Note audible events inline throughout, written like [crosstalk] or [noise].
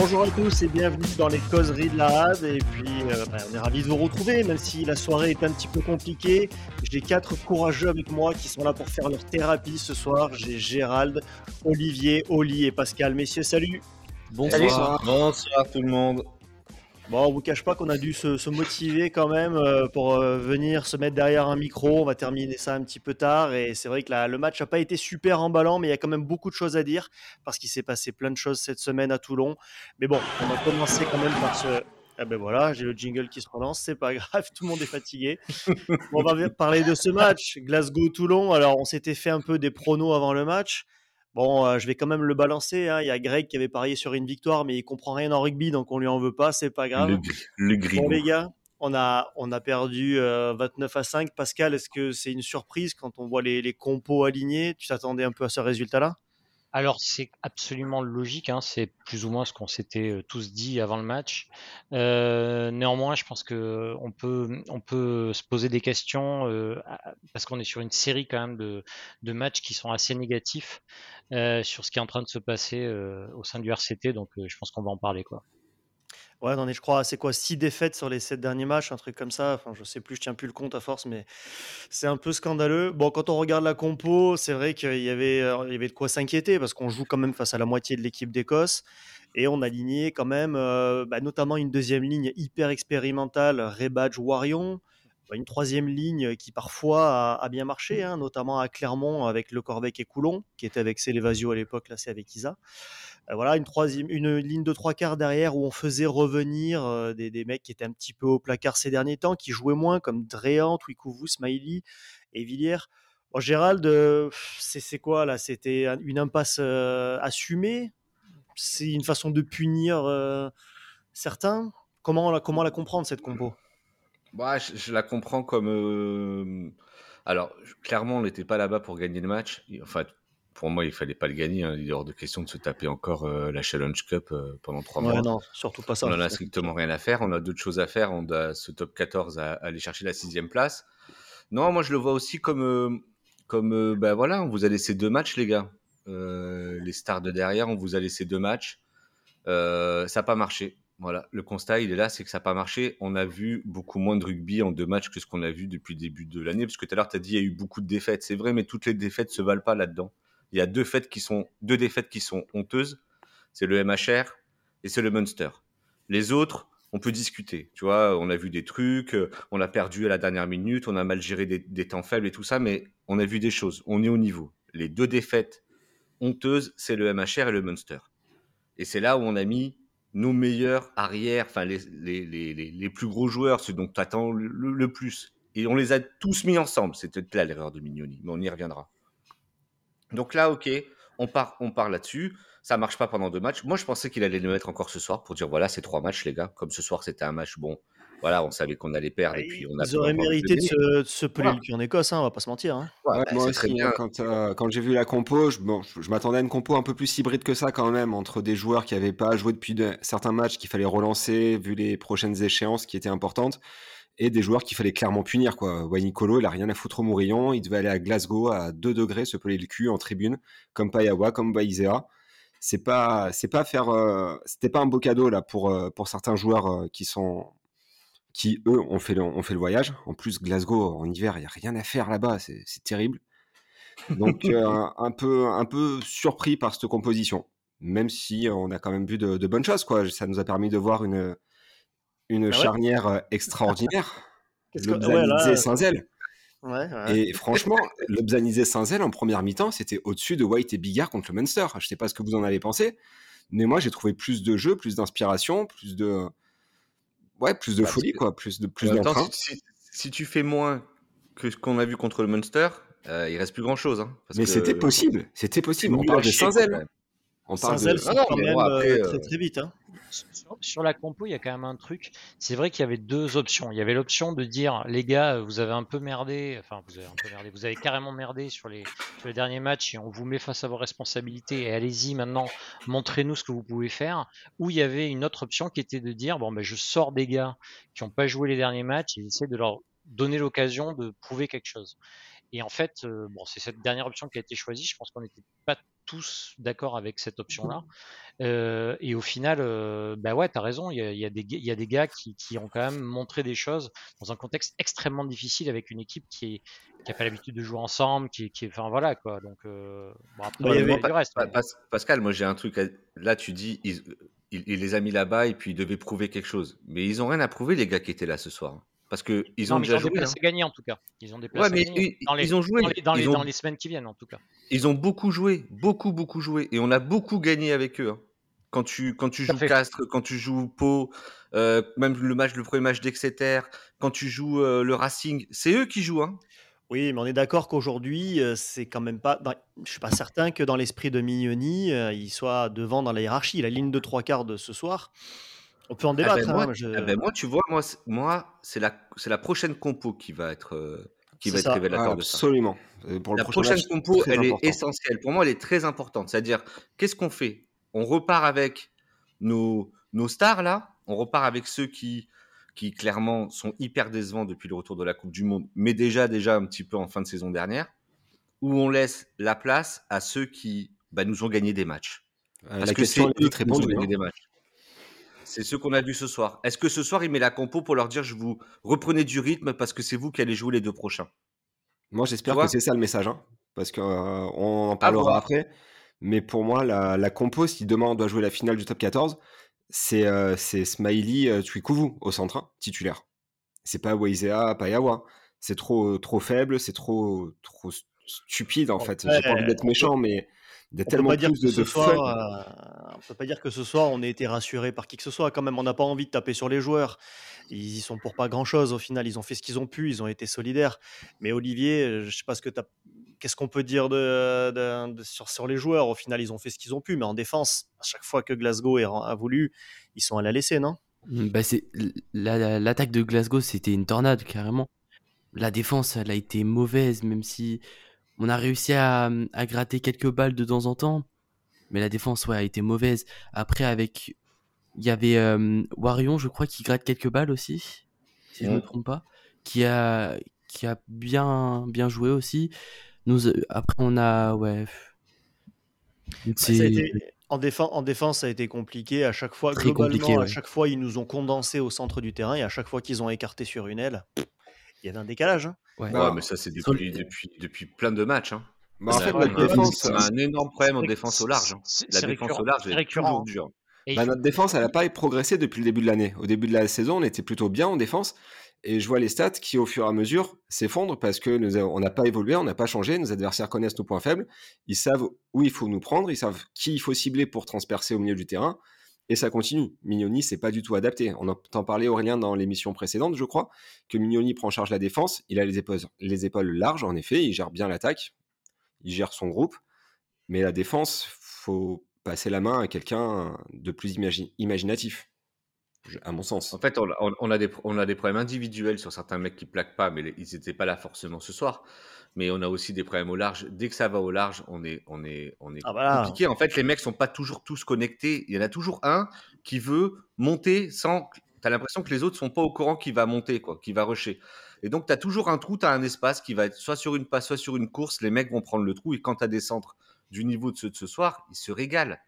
Bonjour à tous et bienvenue dans les causeries de la RAD. Et puis, euh, bah, on est ravis de vous retrouver, même si la soirée est un petit peu compliquée. J'ai quatre courageux avec moi qui sont là pour faire leur thérapie ce soir. J'ai Gérald, Olivier, Oli et Pascal. Messieurs, salut. Bonsoir. Bonsoir tout le monde. Bon, on vous cache pas qu'on a dû se, motiver quand même euh, pour euh, venir se mettre derrière un micro. On va terminer ça un petit peu tard. Et c'est vrai que le match n'a pas été super emballant, mais il y a quand même beaucoup de choses à dire parce qu'il s'est passé plein de choses cette semaine à Toulon. Mais bon, on va commencer quand même par ce. Ah ben voilà, j'ai le jingle qui se relance, c'est pas [laughs] grave, tout le monde est fatigué. on va parler de ce match, Glasgow-Toulon. Alors, on s'était fait un peu des pronos avant le match. Bon, euh, je vais quand même le balancer. Hein. Il y a Greg qui avait parié sur une victoire, mais il comprend rien en rugby, donc on lui en veut pas, c'est pas grave. Le, le bon, les gars, on a, on a perdu 29 euh, à 5. Pascal, est-ce que c'est une surprise quand on voit les, les compos alignés? Tu t'attendais un peu à ce résultat-là? Alors c'est absolument logique, hein, c'est plus ou moins ce qu'on s'était euh, tous dit avant le match. Euh, néanmoins, je pense que on peut, on peut se poser des questions euh, parce qu'on est sur une série quand même de, de matchs qui sont assez négatifs sur ce qui est en train de se passer au sein du RCT. Donc je pense qu'on va en parler quoi. Ouais, non, je crois, c'est quoi, six défaites sur les sept derniers matchs, un truc comme ça? Enfin, je sais plus, je tiens plus le compte à force, mais c'est un peu scandaleux. Bon, quand on regarde la compo, c'est vrai qu'il y avait, euh, il y avait de quoi s'inquiéter parce qu'on joue quand même face à la moitié de l'équipe d'Écosse et on a aligné quand même, euh, bah, notamment une deuxième ligne hyper expérimentale, Rebadge Warion, bah, une troisième ligne qui parfois a, bien marché, hein, notamment à Clermont avec Le Corbec et Coulon, qui était avec Célevasio à l'époque, là c'est avec Isa. Euh, voilà, une, troisième, une ligne de trois quarts derrière où on faisait revenir euh, des, mecs qui étaient un petit peu au placard ces derniers temps, qui jouaient moins, comme Dréant, Twikouvou, Smiley et Villiers. Bon, Gérald, euh, c'est quoi là? C'était une impasse assumée? C'est une façon de punir certains? Comment la, comment la comprendre cette compo? Bah, je, la comprends comme. Alors, clairement, on n'était pas là-bas pour gagner le match. Enfin, pour moi, il fallait pas le gagner. Hein. Il est hors de question de se taper encore euh, la Challenge Cup euh, pendant trois mois. Non, surtout pas ça. On en a strictement rien à faire. On a d'autres choses à faire. On a ce top 14 à, aller chercher la sixième place. Non, moi je le vois aussi comme, euh, comme ben voilà, on vous a laissé deux matchs, les gars. les stars de derrière, on vous a laissé deux matchs. ça n'a pas marché. Voilà, le constat, il est là, c'est que ça n'a pas marché. On a vu beaucoup moins de rugby en deux matchs que ce qu'on a vu depuis le début de l'année. Parce que tout à l'heure, tu as dit qu'il y a eu beaucoup de défaites. C'est vrai, mais toutes les défaites ne se valent pas là-dedans il y a deux, défaites qui sont honteuses. C'est le MHR et c'est le Munster. Les autres, on peut discuter. Tu vois, on a vu des trucs, euh, on a perdu à la dernière minute, on a mal géré des, temps faibles et tout ça, mais on a vu des choses. On est au niveau. Les deux défaites honteuses, c'est le MHR et le Munster. Et c'est là où on a mis nos meilleurs arrières, enfin les, plus gros joueurs, ceux dont tu attends le, le, plus. Et on les a tous mis ensemble. C'était là l'erreur de Mignoni, mais on y reviendra. Donc là, ok, on part, on part là-dessus. Ça marche pas pendant deux matchs. Moi, je pensais qu'il allait le mettre encore ce soir pour dire voilà, c'est trois matchs, les gars. Comme ce soir, c'était un match bon. Voilà, on savait qu'on allait perdre. et puis on a ils auraient mérité de se, se peler le cul en Écosse, hein, on va pas se mentir. Hein. Ouais, moi aussi, bien. quand, euh, quand j'ai vu la compo, je, bon, je, m'attendais à une compo un peu plus hybride que ça quand même, entre des joueurs qui n'avaient pas joué depuis certains matchs qu'il fallait relancer, vu les prochaines échéances qui étaient importantes et des joueurs qu'il fallait clairement punir. Quoi. Nicolo, il a rien à foutre au Mourillon, il devait aller à Glasgow à 2 degrés se peler le cul en tribune, comme Payawa, comme Baizea. C'est pas, c'est pas faire, euh, c'était pas un beau cadeau là pour euh, pour certains joueurs euh, qui sont, qui eux ont fait le, ont fait le voyage. En plus, Glasgow en hiver, il y a rien à faire là-bas, c'est, terrible. Donc [laughs] un peu un peu surpris par cette composition, même si on a quand même vu de, de bonnes choses quoi. Ça nous a permis de voir une une ah charnière euh, extraordinaire. [laughs] Lobzanisé Saint-Zel. Et franchement, Lobzanisé Saint-Zel en première mi-temps, c'était au-dessus de White et Bigard contre le Munster. Je sais pas ce que vous en avez pensé, mais moi j'ai trouvé plus de jeu, plus d'inspiration, plus de ouais, plus de bah, folie quoi, plus de plus d'entrain. Si, tu fais moins que ce qu'on a vu contre le Munster, euh, il reste plus grand chose. Hein, mais c'était possible, c'était possible. On parle de Saint-Zel. On parle de... Ah quand même euh, très très vite. Hein sur, la compo, il y a quand même un truc. C'est vrai qu'il y avait deux options. Il y avait l'option de dire, les gars, vous avez un peu merdé, enfin, vous avez un peu merdé, vous avez carrément merdé sur les, derniers matchs et on vous met face à vos responsabilités et allez-y maintenant, montrez-nous ce que vous pouvez faire. Ou il y avait une autre option qui était de dire, bon, ben, je sors des gars qui n'ont pas joué les derniers matchs et j'essaie de leur donner l'occasion de prouver quelque chose. Et en fait, bon, c'est cette dernière option qui a été choisie. Je pense qu'on n'était pas tous d'accord avec cette option-là. et au final, bah ouais, t'as raison. Il y a, y, a y a, des gars qui, qui, ont quand même montré des choses dans un contexte extrêmement difficile avec une équipe qui est qui a pas l'habitude de jouer ensemble, qui, qui enfin voilà quoi. Donc bon, après, avait du reste. Pascal, moi j'ai un truc. Là, tu dis, il, il, les a mis là-bas et puis ils devaient prouver quelque chose. Mais ils ont rien à prouver les gars qui étaient là ce soir. Parce qu'ils ont non, déjà ils ont joué. Hein. gagné en tout cas. Ils ont déplacé ouais, mais dans les, ils ont joué. Dans les, dans, ils les, ont... dans les, semaines qui viennent en tout cas. Ils ont beaucoup joué, beaucoup, beaucoup joué. Et on a beaucoup gagné avec eux. Hein. Quand tu, quand tu joues Castres, quand tu joues Pau, euh, même le match, le premier match d'Exeter, quand tu joues euh, le Racing, c'est eux qui jouent. Hein. Oui, mais on est d'accord qu'aujourd'hui, euh, c'est quand même pas. Je suis pas certain que dans l'esprit de Mignoni, il soit devant dans la hiérarchie. La ligne de trois quarts de ce soir, on peut en Ah ben, débattre. moi, hein, je- ah ben, moi, tu vois, moi, c'est- moi, c'est la, c'est la prochaine compo qui va être, euh, qui C'est va être ça. révélateur de ça. Absolument. Pour le La prochain prochaine match, compo, elle est important. essentielle. Pour moi, elle est très importante. C'est-à-dire, qu'est-ce qu'on fait? On repart avec nos, nos stars là. On repart avec ceux qui, qui clairement sont hyper décevants depuis le retour de la Coupe du Monde, mais déjà, déjà un petit peu en fin de saison dernière. Où on laisse la place à ceux qui bah, nous ont gagné des matchs. Euh, Parce la que question c'est est eux qui nous ont gagné hein. des matchs. C'est ceux qu'on a vus ce soir. Est-ce que ce soir, il met la compo pour leur dire je vous reprenez du rythme parce que c'est vous qui allez jouer les deux prochains? Moi, j'espère que c'est ça le message, hein, parce qu'on en À parlera après. Mais pour moi, la, la compo, si demain on doit jouer la finale du top 14, c'est euh, c'est Smiley euh, au centre, hein, titulaire. C'est pas Weizea Payawa. C'est trop, trop faible, c'est trop, trop stupide en fait. J'ai pas envie d'être méchant, mais il y a On peut tellement pas dire plus que de, ce de soir, fun. euh, on peut pas dire que ce soir on ait été rassuré par qui que ce soit. Quand même, on n'a pas envie de taper sur les joueurs. Ils y sont pour pas grand chose au final. Ils ont fait ce qu'ils ont pu. Ils ont été solidaires. Mais Olivier, je sais pas ce que t'as- Qu'est-ce qu'on peut dire de, de- de- sur, sur les joueurs? Au final, ils ont fait ce qu'ils ont pu, mais en défense, à chaque fois que Glasgow a voulu, ils sont allés la laisser, non? Bah c'est la- la- l'attaque de Glasgow, c'était une tornade carrément. La défense, elle a été mauvaise, même si on a réussi à, à gratter quelques balles de temps en temps. Mais la défense, ouais, a été mauvaise. Après, avec, il y avait euh, Warion, je crois, qui gratte quelques balles aussi, si je me Ouais. trompe pas, qui a, qui a bien, bien joué aussi. Nous, après, on a, ouais, Bah, ça a c'est été- en, défen- en défense, ça a été compliqué. À chaque fois, Très globalement, compliqué, à chaque fois, ils nous ont condensés au centre du terrain et à chaque fois qu'ils ont écarté sur une aile, il y avait un décalage. hein. Ouais. Ouais, mais ça, c'est depuis, depuis, depuis plein de matchs. Hein. Bah, en a- fait, on notre a- défense, on a un énorme problème en défense au large. hein. La défense au large est récurrent, toujours dure. Bah, notre défense, elle n'a pas progressé depuis le début de l'année. Au début de la saison, on était plutôt bien en défense. Et je vois les stats qui, au fur et à mesure, s'effondrent parce que nous on n'a pas évolué, on n'a pas changé. Nos adversaires connaissent nos points faibles. Ils savent où il faut nous prendre, ils savent qui il faut cibler pour transpercer au milieu du terrain. Et ça continue. Mignoni, c'est pas du tout adapté. On entend parler, Aurélien, dans l'émission précédente, je crois, que Mignoni prend en charge la défense. Il a les épaules, les épaules larges, en effet. Il gère bien l'attaque. Il gère son groupe. Mais la défense, faut passer la main à quelqu'un de plus imagi- imaginatif, à mon sens. En fait, on, a- on- on a des, on a des problèmes individuels sur certains mecs qui plaquent pas, mais les- ils n'étaient pas là forcément ce soir. Mais on a aussi des problèmes au large. Dès que ça va au large, on est, on est, on est Ah, compliqué. En fait, les mecs sont pas toujours tous connectés. Il y en a toujours un qui veut monter sans. Tu as l'impression que les autres sont pas au courant qu'il va monter, quoi, qu'il va rusher. Et donc, tu as toujours un trou, tu as un espace qui va être soit sur une passe, soit sur une course. Les mecs vont prendre le trou. Et quand tu as des centres du niveau de ceux de ce soir, ils se régalent.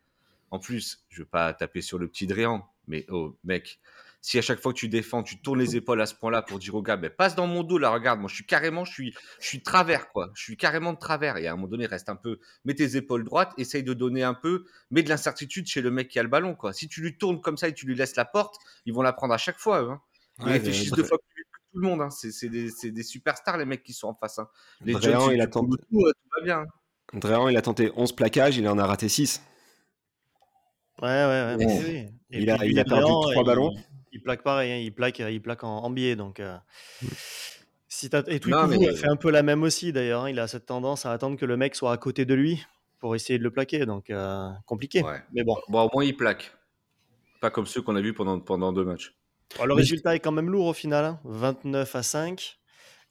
En plus, je veux pas taper sur le petit Dréan, mais oh, mec, si à chaque fois que tu défends, tu tournes les épaules à ce point-là pour dire au gars, ben, passe dans mon dos, là, regarde, moi, je suis carrément, je suis, je suis de travers, quoi. Je suis carrément de travers. Et à un moment donné, reste un peu, mets tes épaules droites, essaye de donner un peu, mets de l'incertitude chez le mec qui a le ballon, quoi. Si tu lui tournes comme ça et tu lui laisses la porte, ils vont la prendre à chaque fois, eux, hein. Ils Ouais, réfléchissent deux fois plus vite que tout le monde, hein. C'est des, c'est des superstars, les mecs qui sont en face, hein. Les Dréan, Jones, il a tenté- euh, tout va bien. Dréan, il a tenté 11 plaquages, il en a raté 6. Ouais, ouais, oui. Et Il a- il a perdu trois il- ballons. Il plaque pareil, hein, il plaque, il plaque en, en biais. Donc, euh, si t'as- et Non, Twikuvu mais- a fait un peu la même aussi d'ailleurs. hein, Il a cette tendance à attendre que le mec soit à côté de lui pour essayer de le plaquer. Donc, euh, compliqué. Ouais. Mais bon, Bon, au moins, il plaque. Pas comme ceux qu'on a vus pendant, pendant deux matchs. Bon, le Mais résultat est quand même lourd au final. hein, 29 à 5.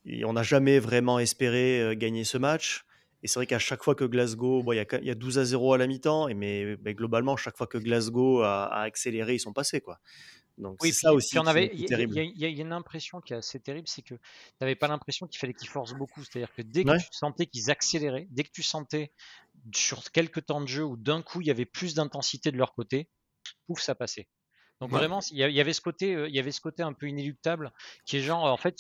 Et on n'a jamais vraiment espéré euh, gagner ce match. Et c'est vrai qu'à chaque fois que Glasgow, bon, il y, a quand- il y a 12 à 0 à la mi-temps, mais, mais globalement, chaque fois que Glasgow a, a accéléré, ils sont passés. Quoi. Donc Oui, c'est ça puis, aussi il y, a- y y une impression qui est assez terrible, c'est que tu n'avais pas l'impression qu'il fallait qu'ils forcent beaucoup. C'est-à-dire que dès que Ouais. tu sentais qu'ils accéléraient, dès que tu sentais sur quelques temps de jeu où d'un coup il y avait plus d'intensité de leur côté, pouf, ça passait. Donc Ouais. vraiment, il y avait ce côté, euh, il y avait ce côté un peu inéluctable qui est genre, en fait,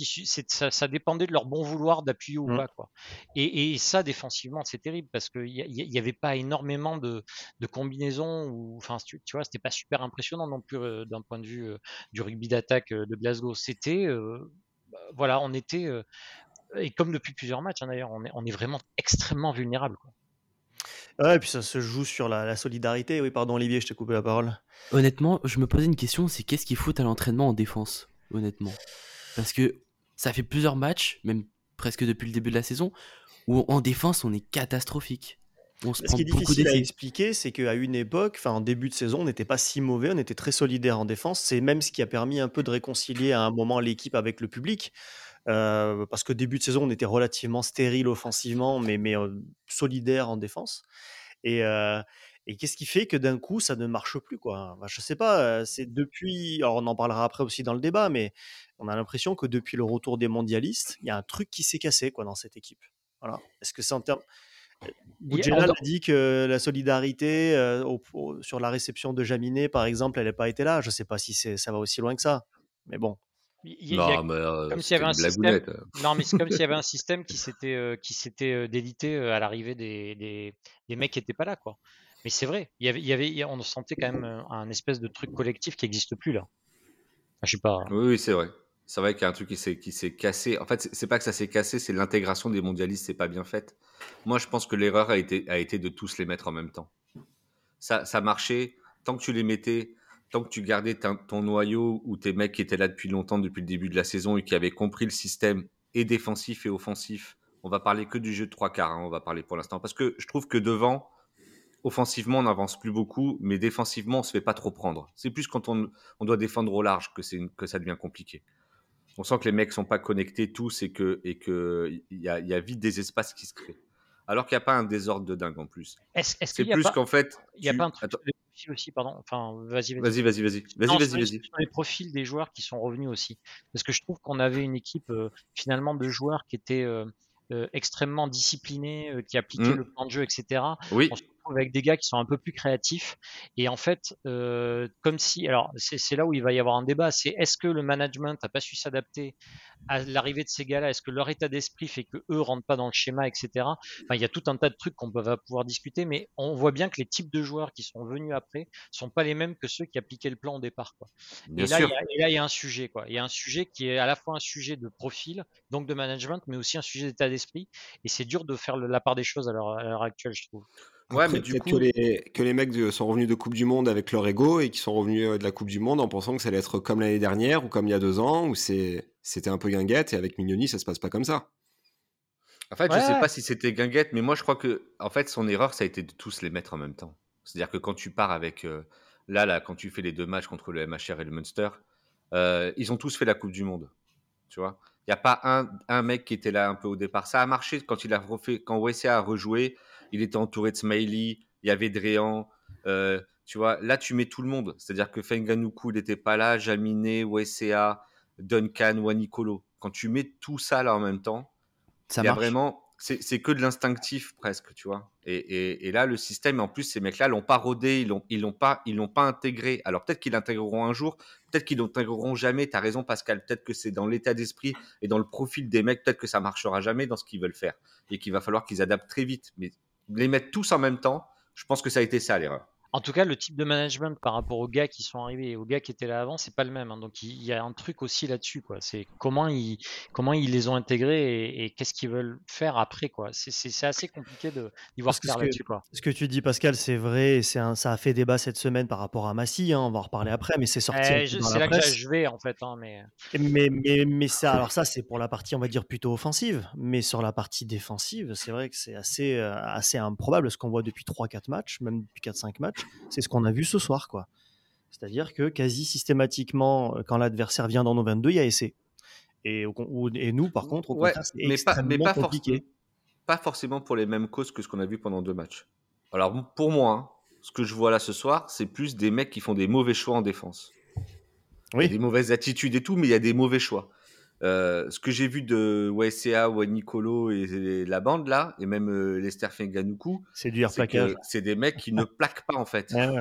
ça, ça dépendait de leur bon vouloir d'appuyer ou Mm. pas, quoi. Et, et ça, défensivement, c'est terrible parce qu'il n'y avait pas énormément de, de combinaisons ou, enfin, tu, tu vois, c'était pas super impressionnant non plus euh, d'un point de vue euh, du rugby d'attaque euh, de Glasgow. C'était, bah, voilà, on était, et comme depuis plusieurs matchs hein, d'ailleurs, on est, on est vraiment extrêmement vulnérable. Quoi. Ouais, et puis ça se joue sur la, la solidarité. Oui, pardon Olivier, je t'ai coupé la parole. Honnêtement, je me posais une question, c'est qu'est-ce qu'il faut à l'entraînement en défense, honnêtement? Parce que ça fait plusieurs matchs, même presque depuis le début de la saison, où en défense on est catastrophique. On se Ce qui est difficile à expliquer, c'est qu'à une époque, enfin en début de saison, on n'était pas si mauvais, on était très solidaire en défense. C'est même ce qui a permis un peu de réconcilier à un moment l'équipe avec le public. Euh, parce que début de saison, on était relativement stérile offensivement, mais, mais euh, solidaire en défense. Et, euh, et qu'est-ce qui fait que d'un coup, ça ne marche plus quoi? Enfin, Je sais pas, c'est depuis. Alors on en parlera après aussi dans le débat, mais on a l'impression que depuis le retour des mondialistes, il y a un truc qui s'est cassé quoi dans cette équipe. Voilà. Est-ce que c'est en termes. Y a- dit que la solidarité euh, au- au- sur la réception de Jaminet, par exemple, elle n'a pas été là. Je ne sais pas si ça va aussi loin que ça. Mais bon. Il y a- Non, mais euh, comme s'il y avait c'était un une système. blagounette. Non, mais c'est comme s'il y avait un [laughs] système qui s'était euh, qui s'était euh, délité euh, à l'arrivée des, des, des mecs qui n'étaient pas là, quoi. Mais c'est vrai, il y avait, il y avait, il y a- on sentait quand même un espèce de truc collectif qui n'existe plus là. Je sais pas. Oui, oui, c'est vrai. C'est vrai qu'il y a un truc qui s'est qui s'est cassé. En fait, c'est- c'est pas que ça s'est cassé, c'est l'intégration des mondialistes, c'est pas bien faite. Moi, je pense que l'erreur a été a été de tous les mettre en même temps. Ça ça marchait tant que tu les mettais, tant que tu gardais ta- ton noyau ou tes mecs qui étaient là depuis longtemps, depuis le début de la saison et qui avaient compris le système et défensif et offensif. On va parler que du jeu de trois quarts. hein, on va parler pour l'instant parce que je trouve que devant. Offensivement, on n'avance plus beaucoup, mais défensivement, on se fait pas trop prendre. C'est plus quand on, on doit défendre au large que, c'est une- que ça devient compliqué. On sent que les mecs sont pas connectés tous et que et que il y a, y a vite des espaces qui se créent. Alors qu'il n'y a pas un désordre de dingue en plus. Est-ce C'est qu'il plus qu'en fait. il y a pas un truc Attends, profils aussi, pardon. Enfin, vas-y, vas-y. Vas-y, vas-y, vas-y, vas-y, sur les- profils des joueurs qui sont revenus aussi. Parce que je trouve qu'on avait une équipe euh, finalement de joueurs qui étaient euh, euh, extrêmement disciplinés, qui appliquaient Mm. le plan de jeu, etc. Oui, retrouve avec des gars qui sont un peu plus créatifs. Et en fait, euh, comme si, alors c'est là où il va y avoir un débat, c'est est-ce que le management n'a pas su s'adapter à l'arrivée de ces gars-là? Est-ce que leur état d'esprit fait que eux rentrent pas dans le schéma, etc. Enfin, il y a tout un tas de trucs qu'on va pouvoir discuter, mais on voit bien que les types de joueurs qui sont venus après sont pas les mêmes que ceux qui appliquaient le plan au départ. Quoi. et, là, il y a, et là, il y a un sujet, quoi. Il y a un sujet qui est à la fois un sujet de profil, donc de management, mais aussi un sujet d'état d'esprit. Et c'est dur de faire la part des choses à l'heure actuelle, je trouve. Ouais, Après, mais du peut-être coup- que les, que les mecs de- sont revenus de Coupe du Monde avec leur ego et qui sont revenus euh, de la Coupe du Monde en pensant que ça allait être comme l'année dernière ou comme il y a deux ans où c'est- c'était un peu guinguette et avec Mignoni ça se passe pas comme ça. En fait, Ouais, je sais ouais. pas si c'était Guinguette, mais moi je crois que en fait son erreur ça a été de tous les mettre en même temps. C'est-à-dire que quand tu pars avec euh, là là quand tu fais les deux matchs contre le MHR et le Munster, euh, ils ont tous fait la Coupe du Monde. Tu vois, il y a pas un, un mec qui était là un peu au départ. Ça a marché quand il a refait quand WCA a rejoué, il était entouré de Smiley, il y avait Dréan. euh, tu vois, là tu mets tout le monde. C'est-à-dire que Fenganuku il n'était pas là, Jaminé, WCA, Duncan, Wanikolo. Quand tu mets tout ça là en même temps, Ça il y a vraiment, c'est c'est que de l'instinctif presque, tu vois. Et, et- et là, le système, en plus, ces mecs-là l'ont pas rodé, ils l'ont, ils l'ont pas, ils l'ont pas intégré. Alors peut-être qu'ils l'intégreront un jour, peut-être qu'ils l'intégreront jamais. T'as raison, Pascal. Peut-être que c'est dans l'état d'esprit et dans le profil des mecs, peut-être que ça marchera jamais dans ce qu'ils veulent faire et qu'il va falloir qu'ils adaptent très vite. Mais les mettre tous en même temps, je pense que ça a été ça l'erreur. En tout cas, le type de management par rapport aux gars qui sont arrivés et aux gars qui étaient là avant, c'est pas le même. hein. Donc il y a un truc aussi là-dessus, quoi. C'est comment ils comment ils les ont intégrés et, et qu'est-ce qu'ils veulent faire après, quoi. C'est- assez compliqué de d'y voir clair là-dessus, quoi. Ce que tu dis, Pascal, c'est vrai. et c'est un- ça a fait débat cette semaine par rapport à Massy. hein, on va en reparler après, mais c'est sorti Eh, C'est là que je vais en fait, hein, mais Mais, mais, mais ça, alors ça, c'est pour la partie, on va dire, plutôt offensive. Mais sur la partie défensive, c'est vrai que c'est assez, euh, assez improbable ce qu'on voit depuis 3-4 matchs, même depuis 4-5 matchs. C'est ce qu'on a vu ce soir, quoi. C'est-à-dire que quasi systématiquement, euh, quand l'adversaire vient dans nos 22, il y a essai. Et, et nous, par contre, au Ouais, contraire, c'est mais pas, extrêmement mais pas, compliqué. forcément, pas forcément pour les mêmes causes que ce qu'on a vu pendant deux matchs. Alors pour moi, hein, ce que je vois là ce soir, c'est plus des mecs qui font des mauvais choix en défense. Il y a des mauvaises attitudes et tout, mais il y a des mauvais choix. Euh, ce que j'ai vu de YCA, Nicolo et, la bande là, et même euh, Lester Fenganoukou, c'est du plaquage. C'est des mecs qui ne [laughs] plaquent pas en fait. Ouais,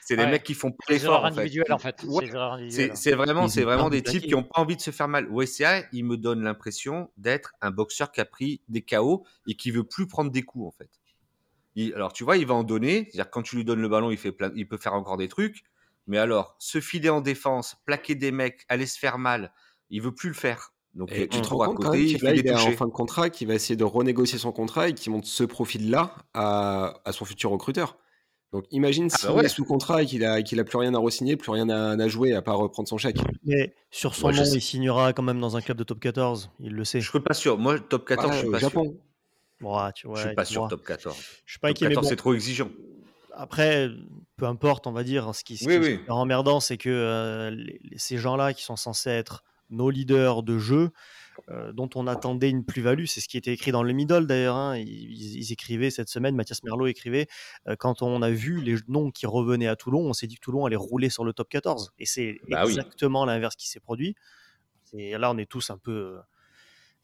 c'est des mecs qui font pas d'efforts en fait. en fait. C'est vraiment, c'est vraiment des types qui n'ont pas envie de se faire mal. YCA, il me donne l'impression d'être un boxeur qui a pris des KO et qui veut plus prendre des coups en fait. alors tu vois, il va en donner, c'est-à-dire quand tu lui donnes le ballon, il fait plein, il peut faire encore des trucs. Mais alors, se filer en défense, plaquer des mecs, aller se faire mal, il veut plus le faire. Donc tu te rends compte il est en fin de contrat, qu'il va essayer de renégocier son contrat et qu'il monte ce profil-là à, à, son futur recruteur. Donc imagine ah s'il bah est sous contrat et qu'il a, qu'il a plus rien à re-signer, plus rien à, jouer à part reprendre son chèque. Mais sur son nom, il signera quand même dans un club de top 14, il le sait. Je suis pas sûr. Moi, top 14, je suis pas Japon. sûr. tu vois, je suis pas sûr top 14. Je suis pas inquiet. 14, c'est trop exigeant. Après, peu importe, on va dire. Ce qui, ce est emmerdant, c'est que euh, ces gens-là qui sont censés être nos leaders de jeu, euh, dont on attendait une plus-value. C'est ce qui était écrit dans le middle d'ailleurs. Hein. Ils, écrivaient cette semaine, Mathias Merlot écrivait, euh, quand on a vu les noms qui revenaient à Toulon, on s'est dit que Toulon allait rouler sur le top 14. Et c'est bah exactement l'inverse qui s'est produit. Et là, on est tous un peu,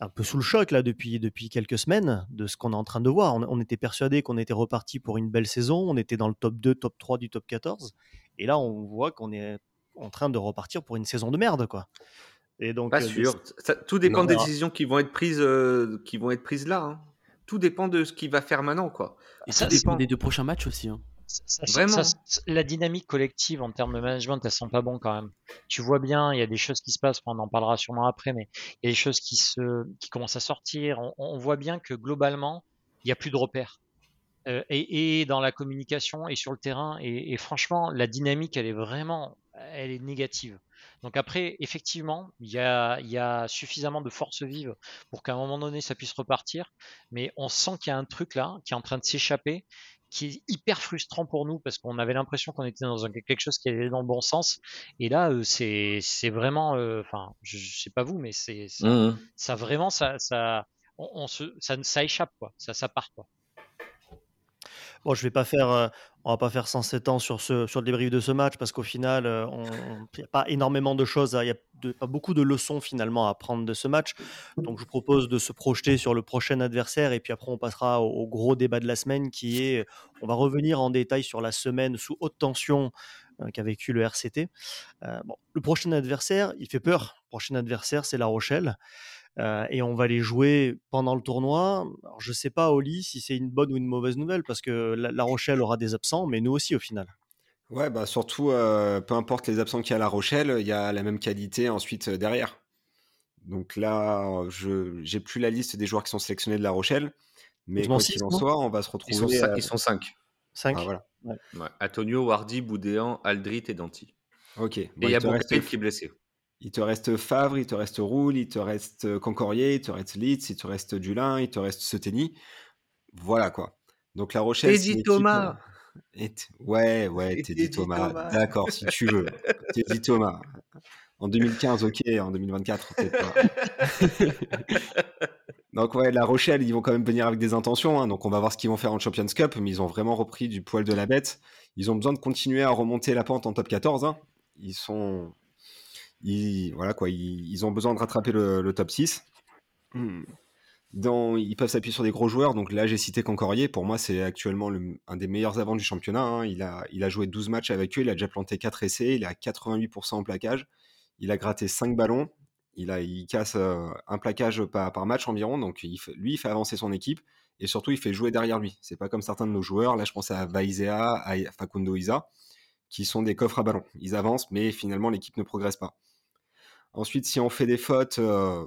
un peu sous le choc là depuis, depuis quelques semaines de ce qu'on est en train de voir. On, était persuadé qu'on était reparti pour une belle saison. On était dans le top 2, top 3 du top 14. Et là, on voit qu'on est en train de repartir pour une saison de merde, quoi. Et donc, pas euh, sûr. tout dépend des décisions qui vont être prises, euh, qui vont être prises là. Hein. Tout dépend de ce qu'il va faire maintenant, quoi. Et ça, dépend des deux prochains matchs aussi. Hein. Vraiment. la dynamique collective en termes de management, elle sent pas bon quand même. Tu vois bien, il y a des choses qui se passent, on en parlera sûrement après, mais il y a des choses qui se, qui commencent à sortir. On, voit bien que globalement, il y a plus de repères. Euh, et, dans la communication et sur le terrain. Et, et, franchement, la dynamique, elle est vraiment, elle est négative. Donc après, effectivement, il y a, suffisamment de force vive pour qu'à un moment donné, ça puisse repartir. Mais on sent qu'il y a un truc là qui est en train de s'échapper, qui est hyper frustrant pour nous parce qu'on avait l'impression qu'on était dans quelque chose qui allait dans le bon sens. Et là, euh, c'est vraiment, euh, enfin, je, ne sais pas vous, mais c'est ça, mmh vraiment, ça, ça, on, se, ça, ça échappe quoi, ça, ça part quoi. Bon, je vais pas faire, euh, on va pas faire 107 ans sur, sur le débrief de ce match parce qu'au final, euh, il n'y a pas énormément de choses, il n'y a pas beaucoup de leçons finalement à prendre de ce match. Donc, je vous propose de se projeter sur le prochain adversaire et puis après, on passera au, gros débat de la semaine qui est, on va revenir en détail sur la semaine sous haute tension euh, qu'a vécu le RCT. bon, le prochain adversaire, il fait peur. Le prochain adversaire, c'est La Rochelle. Euh, et on va les jouer pendant le tournoi. Alors, je ne sais pas, Oli, si c'est une bonne ou une mauvaise nouvelle, parce que La, Rochelle aura des absents, mais nous aussi au final. Ouais, bah surtout, euh, peu importe les absents qu'il y a à La Rochelle, il y a la même qualité ensuite euh, derrière. Donc là, je j'ai plus la liste des joueurs qui sont sélectionnés de La Rochelle, mais quoi qu'il en soit, on va se retrouver. Ils sont, cinq. Cinq. Ah, voilà. Ouais. Antonio, Wardy, Boudéan, Aldrit et Danti. Ok. et il y a Boukpé qui est blessé. Il te reste Favre, il te reste Roule, il te reste Concorier, il te reste Litz, il te reste Dulin, il te reste Seteni. Voilà quoi. Donc La Rochelle. Teddy Thomas. Euh, ouais, ouais, Teddy Thomas. D'accord, si tu veux. [laughs] Teddy Thomas. En 2015, ok, en 2024, peut-être pas. [laughs] donc ouais, La Rochelle, ils vont quand même venir avec des intentions. Hein. donc on va voir ce qu'ils vont faire en Champions Cup, mais ils ont vraiment repris du poil de la bête. Ils ont besoin de continuer à remonter la pente en top 14. Hein. Ils sont ils, voilà quoi, ils, ont besoin de rattraper le, top 6. Hmm. Dans, ils peuvent s'appuyer sur des gros joueurs. Donc là, j'ai cité Concorier. Pour moi, c'est actuellement un des meilleurs avants du championnat. Hein. Il, a, a joué 12 matchs avec eux. Il a déjà planté 4 essais. Il à 88% en plaquage. Il a gratté 5 ballons. Il, a, il casse euh, un plaquage par, match environ. Donc lui, il fait avancer son équipe. Et surtout, il fait jouer derrière lui. C'est pas comme certains de nos joueurs. Là, je pense à Vaizea, à Facundo Isa, qui sont des coffres à ballon. Ils avancent, mais finalement, l'équipe ne progresse pas. Ensuite, si on fait des fautes, euh,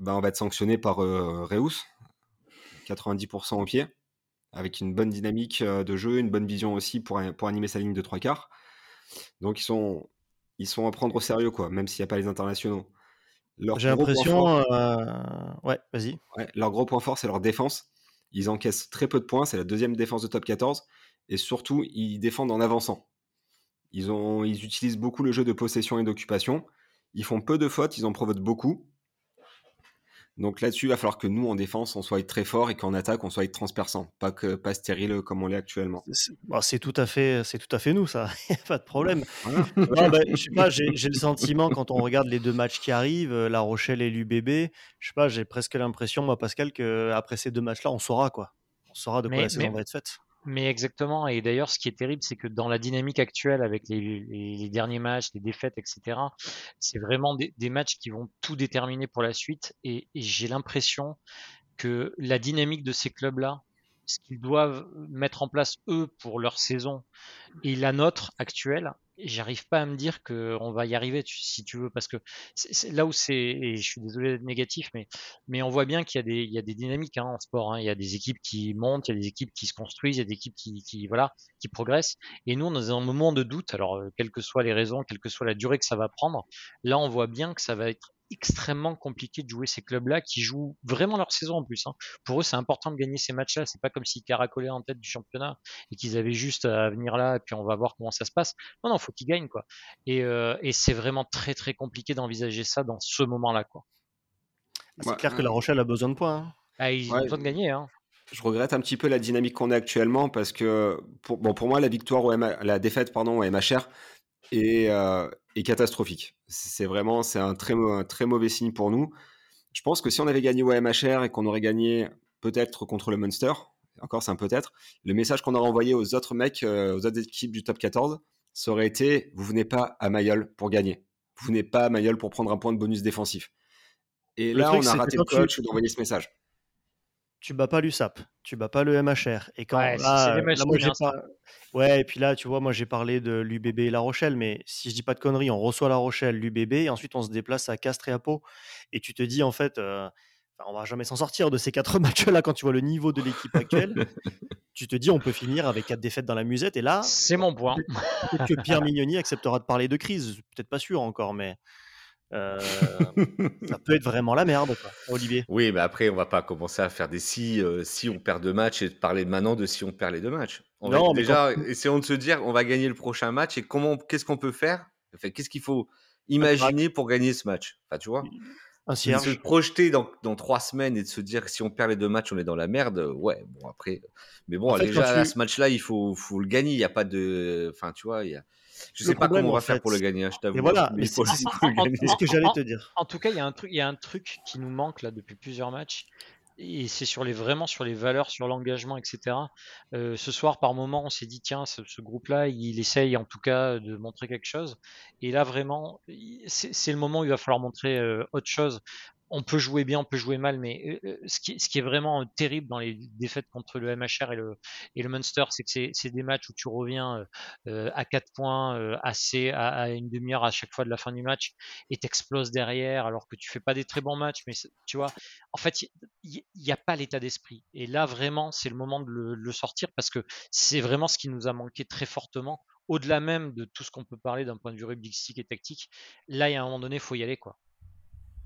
ben, on va être sanctionné par euh, Reus, 90% au pied, avec une bonne dynamique euh, de jeu, une bonne vision aussi pour, pour animer sa ligne de trois quarts. Donc ils sont, ils sont à prendre au sérieux, quoi, même s'il n'y a pas les internationaux. J'ai l'impression. Ouais, vas-y. leur gros point fort, c'est leur défense. Ils encaissent très peu de points, c'est la deuxième défense de top 14. Et surtout, ils défendent en avançant. Ils, ont, ils utilisent beaucoup le jeu de possession et d'occupation. Ils font peu de fautes, ils en provoquent beaucoup. Donc là-dessus, il va falloir que nous, en défense, on soit très fort et qu'en attaque, on soit transperçant, pas que pas stérile comme on l'est actuellement. C'est bah, tout à fait, c'est tout à fait nous, ça. [laughs] pas de problème. [laughs] Bah, je sais pas, j'ai le sentiment quand on regarde les deux matchs qui arrivent, euh, La Rochelle et l'UBB, je sais pas, j'ai presque l'impression, moi, Pascal, que après ces deux matchs-là, on saura quoi. On saura de quoi la saison va être faite. Mais exactement. Et d'ailleurs, ce qui est terrible, c'est que dans la dynamique actuelle, avec les, derniers matchs, les défaites, etc., c'est vraiment des, matchs qui vont tout déterminer pour la suite. et j'ai l'impression que la dynamique de ces clubs-là, ce qu'ils doivent mettre en place eux pour leur saison et la nôtre actuelle, j'arrive pas à me dire qu'on va y arriver, si tu veux, parce que là où c'est, et je suis désolé d'être négatif, mais, mais on voit bien qu'il y a des, il y a des dynamiques hein, en sport. Hein. Il y a des équipes qui montent, il y a des équipes qui se construisent, il y a des équipes qui, qui voilà, qui progressent. Et nous, on est dans un moment de doute. Alors, euh, quelles que soient les raisons, quelle que soit la durée que ça va prendre, là, on voit bien que ça va être extrêmement compliqué de jouer ces clubs-là qui jouent vraiment leur saison en plus. Hein. Pour eux, c'est important de gagner ces matchs-là. C'est pas comme s'ils caracolaient en tête du championnat et qu'ils avaient juste à venir là et puis on va voir comment ça se passe. Non, non, faut qu'ils gagnent quoi. Et, euh, et c'est vraiment très très compliqué d'envisager ça dans ce moment-là quoi. C'est clair que La Rochelle a besoin de points. Hein. Ah, ils ont besoin de gagner. Hein. Je regrette un petit peu la dynamique qu'on a actuellement parce que pour, bon, pour moi, la victoire ou la défaite pardon, au MHR est, euh, est catastrophique. C'est vraiment c'est un très, un très mauvais signe pour nous. Je pense que si on avait gagné au MHR et qu'on aurait gagné peut-être contre le Munster, encore c'est un peut-être, le message qu'on aurait envoyé aux autres mecs, euh, aux autres équipes du top 14, ça aurait été vous venez pas à Mayol pour gagner. Vous venez pas à Mayol pour prendre un point de bonus défensif. Et là, on a raté le coach d'envoyer ce message tu bats pas l'USAP, tu bats pas le MHR. Et quand là, ouais, et puis là, tu vois, moi j'ai parlé de l'UBB et La Rochelle, mais si je dis pas de conneries, on reçoit La Rochelle, l'UBB, et ensuite on se déplace à Castres et à Pau, et tu te dis en fait, euh, on va jamais s'en sortir de ces quatre [laughs] matchs-là quand tu vois le niveau de l'équipe actuelle. [laughs] tu te dis, on peut finir avec quatre défaites dans la musette, et là, c'est mon point. Peut-être que Pierre Mignoni acceptera de parler de crise, peut-être pas sûr encore, mais. Euh, [laughs] ça peut être vraiment la merde, quoi, Olivier. Oui, mais après, on va pas commencer à faire des si, euh, si on perd deux matchs et parler maintenant de si on perd les deux matchs. On non, va déjà, essayons de se dire, on va gagner le prochain match et comment, qu'est-ce qu'on peut faire? Enfin, Qu'est-ce qu'il faut imaginer pour gagner ce match? Enfin, tu vois? Un Se projeter dans, dans, trois semaines et de se dire que si on perd les deux matchs, on est dans la merde. Ouais, bon, après. Mais bon, déjà, ce match-là, il faut, faut le gagner. Il n'y a pas de. Enfin, tu vois, il y a je sais pas comment on va faire pour le gagner, hein, je t'avoue. voilà, [laughs] mais [laughs] c'est ce que j'allais te dire. En, tout cas, il y a un truc, il y a un truc qui nous manque là depuis plusieurs matchs. Et c'est sur les vraiment sur les valeurs, sur l'engagement, etc. Euh, ce soir, par moment, on s'est dit tiens, ce, ce groupe-là, il essaye en tout cas de montrer quelque chose. Et là, vraiment, c'est le moment où il va falloir montrer euh, autre chose on peut jouer bien, on peut jouer mal, mais euh, euh, ce, qui, est vraiment euh, terrible dans les défaites contre le MHR et le, Munster, c'est que c'est des matchs où tu reviens à 4 points, assez à, une demi-heure à chaque fois de la fin du match, et t'exploses derrière, alors que tu fais pas des très bons matchs, mais tu vois, en fait, il n'y a pas l'état d'esprit. Et là, vraiment, c'est le moment de le, sortir parce que c'est vraiment ce qui nous a manqué très fortement au-delà même de tout ce qu'on peut parler d'un point de vue rugbyistique et tactique, là, il y a un moment donné, il faut y aller. quoi.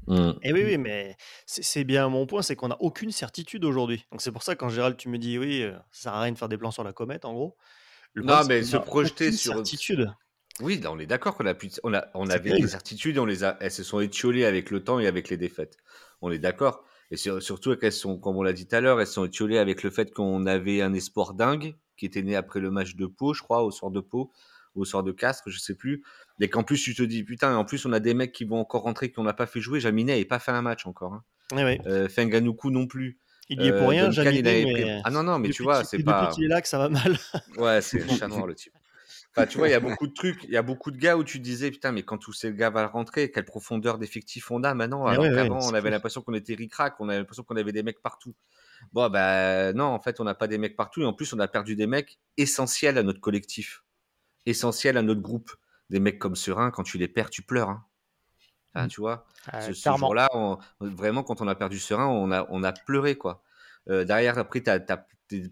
Mmh. Et oui, oui, mais c'est bien mon point, c'est qu'on n'a aucune certitude aujourd'hui. Donc c'est pour ça quand Gérald tu me dis oui, euh, ça sert à rien de faire des plans sur la comète, en gros. non, mais se projeter sur certitude. Oui, là, on est d'accord qu'on a on a, on avait des certitudes, on les a, elles se sont étiolées avec le temps et avec les défaites. On est d'accord. Et surtout qu'elles sont, comme on l'a dit tout à l'heure, elles sont étiolées avec le fait qu'on avait un espoir dingue qui était né après le match de Pau, je crois, au soir de Pau, au soir de Castres, je sais plus. Et qu'en plus, tu te dis, putain, en plus, on a des mecs qui vont encore rentrer, qu'on n'a pas fait jouer. Jaminet n'avait pas fait un match encore. Hein. Oui, euh, non plus. Il y est pour euh, rien, Jaminet. Mais... Ah non, non, mais tu vois, c'est pas. Depuis qu'il est là que ça va mal. [laughs] ouais, c'est un chat noir, le type. Enfin, tu vois, il y a beaucoup de trucs, il y a beaucoup de gars où tu disais, putain, mais quand tous ces gars vont rentrer, quelle profondeur d'effectif on a maintenant, alors qu'avant, on avait l'impression qu'on était ric-rac, on avait l'impression qu'on avait des mecs partout. Bon, ben non, en fait, on n'a pas des mecs partout, et en plus, on a perdu des mecs essentiels à notre collectif, essentiels à notre groupe des mecs comme Serein, quand tu les perds, tu pleures. Hein. Enfin, mmh. Tu vois, ce, jour-là, vraiment, quand on a perdu Serein, on a, on a pleuré. quoi. Euh, derrière, après, tu as,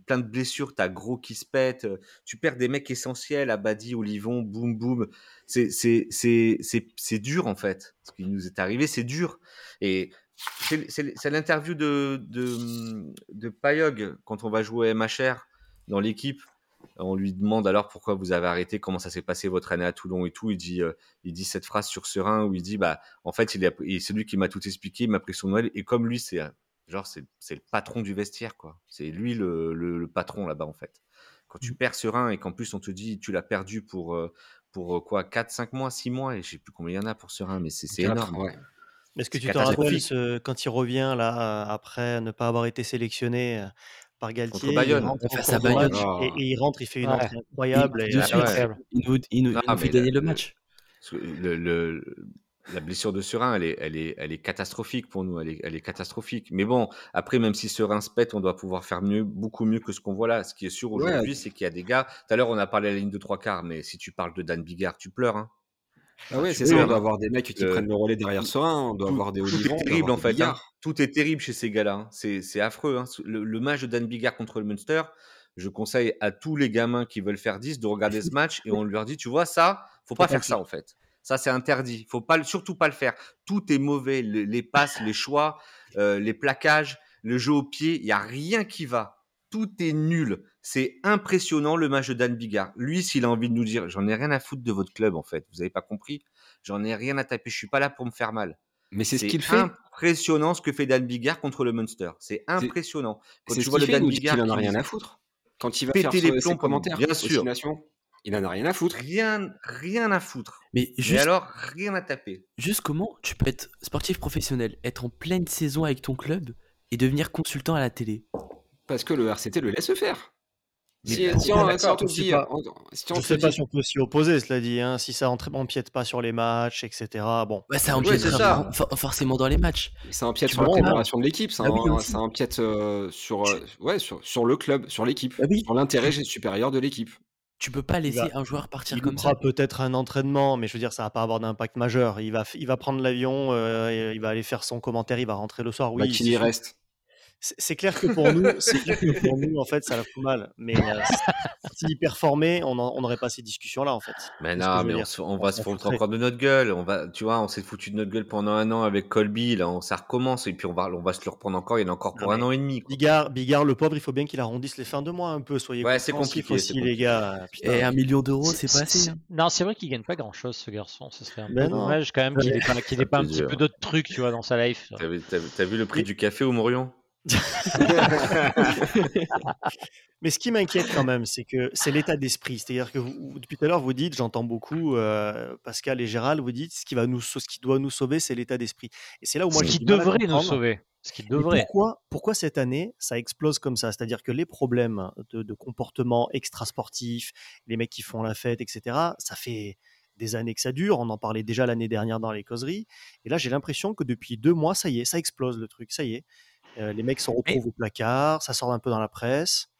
plein de blessures, tu as gros qui se pète, euh, tu perds des mecs essentiels, Abadi, Olivon, boum, boum. C'est dur, en fait. Ce qui nous est arrivé, c'est dur. Et c'est l'interview de, de, de Payog quand on va jouer MHR dans l'équipe On lui demande alors pourquoi vous avez arrêté, comment ça s'est passé votre année à Toulon et tout. Il dit, euh, il dit cette phrase sur Serein où il dit, bah, en fait, il est, c'est lui qui m'a tout expliqué, il m'a pris son Noël. Et comme lui, c'est genre, c'est, le patron du vestiaire, quoi. C'est lui le, le, patron là-bas, en fait. Quand tu mmh. perds Serein et qu'en plus on te dit, tu l'as perdu pour, euh, pour quoi, 4, 5 mois, 6 mois, et je sais plus combien il y en a pour Serein, mais c'est, énorme. Ouais. Est-ce que tu te rappelles quand il revient là après ne pas avoir été sélectionné par Galtier. Bayonne. Il rentre, et, il rentre, il fait une entrée incroyable. Il, nous, il nous, fait gagner le match. Le, la blessure de Serein, elle est, elle est, elle est catastrophique pour nous. Elle est, elle est catastrophique. Mais bon, après, même si Serein se pète, on doit pouvoir faire mieux, beaucoup mieux que ce qu'on voit là. Ce qui est sûr aujourd'hui, c'est qu'il y a des gars. Tout à l'heure, on a parlé à la ligne de trois quarts, mais si tu parles de Dan Bigard, tu pleures. Hein. Ah oui, c'est ça. On doit avoir des mecs qui prennent le relais derrière Serein. On doit avoir des Tout est terrible en fait. Hein. Tout est terrible chez ces gars-là. Hein. C'est affreux. Hein. Le, match de Dan Bigard contre le Munster, je conseille à tous les gamins qui veulent faire 10 de regarder ce match et on leur dit, tu vois, ça, faut pas faire ça en fait. Ça, c'est interdit. Faut pas, surtout pas le faire. Tout est mauvais. les passes, les choix, euh, les plaquages, le jeu au pied, il y a rien qui va. Tout est nul. C'est impressionnant le match de Dan Bigard. Lui, s'il a envie de nous dire, j'en ai rien à foutre de votre club en fait. Vous avez pas compris? J'en ai rien à taper. Je suis pas là pour me faire mal. Mais c'est ce qu'il fait. Impressionnant ce que fait Dan Bigard contre le Munster. C'est impressionnant. Quand tu vois le Dan Bigard, il en a rien à foutre? Quand il va péter faire les plombs commentaires, bien sûr. Il en a rien à foutre. Rien, rien à foutre. Mais, juste, alors, rien à taper. Juste comment tu peux être sportif professionnel, être en pleine saison avec ton club et devenir consultant à la télé? Parce que le RCT le laisse faire. Si, on, dit, je ne sais pas si on peut s'y opposer, cela dit. Hein, si ça empiète pas sur les matchs, etc. Bon, bah, ça empiète forcément dans les matchs. Ça empiète sur la préparation de l'équipe. Ça, ah ça, empiète euh, sur, euh, ouais, sur, sur, le club, sur l'équipe, bah sur l'intérêt supérieur de l'équipe. Tu peux pas laisser un joueur partir il comme ça. peut-être un entraînement, mais je veux dire, ça va pas avoir d'impact majeur. Il va, il va prendre l'avion, euh, il va aller faire son commentaire, il va rentrer le soir. Bah, oui, qu'il y reste. C'est clair que pour nous, c'est clair que pour nous, en fait, ça la fout mal. Mais euh, s'il performait, on n'aurait pas ces discussions-là, en fait. Mais non, mais on, va se foutre encore de notre gueule. On va, tu vois, on s'est foutu de notre gueule pendant un an avec Colby. Là, on, ça recommence et puis on va, on va se le reprendre encore. Il y en a encore pour un an et demi. Bigard, Bigard, le pauvre, il faut bien qu'il arrondisse les fins de mois un peu. Soyez ouais, c'est compliqué aussi, les gars. Et un million d'euros, c'est pas assez. Hein. Non, c'est vrai qu'il gagne pas grand-chose, ce garçon. Ce serait un peu dommage quand même qu'il ait pas, pas un petit peu d'autres trucs, tu vois, dans sa life. T'as vu le prix du café au Morion? Mais ce qui m'inquiète quand même, c'est que c'est l'état d'esprit. C'est-à-dire que vous, depuis tout à l'heure, vous dites, j'entends beaucoup, euh, Pascal et Gérald, vous dites, ce qui, va nous, ce qui doit nous sauver, c'est l'état d'esprit. Et c'est là où moi, ce qui devrait nous sauver. Ce qui devrait. Pourquoi, pourquoi cette année, ça explose comme ça? C'est-à-dire que les problèmes de, de comportement extrasportif, les mecs qui font la fête, etc., ça fait des années que ça dure. On en parlait déjà l'année dernière dans les causeries. Et là, j'ai l'impression que depuis deux mois, ça y est, ça explose le truc. Ça y est. Euh, les mecs se retrouvent au placard, ça sort un peu dans la presse.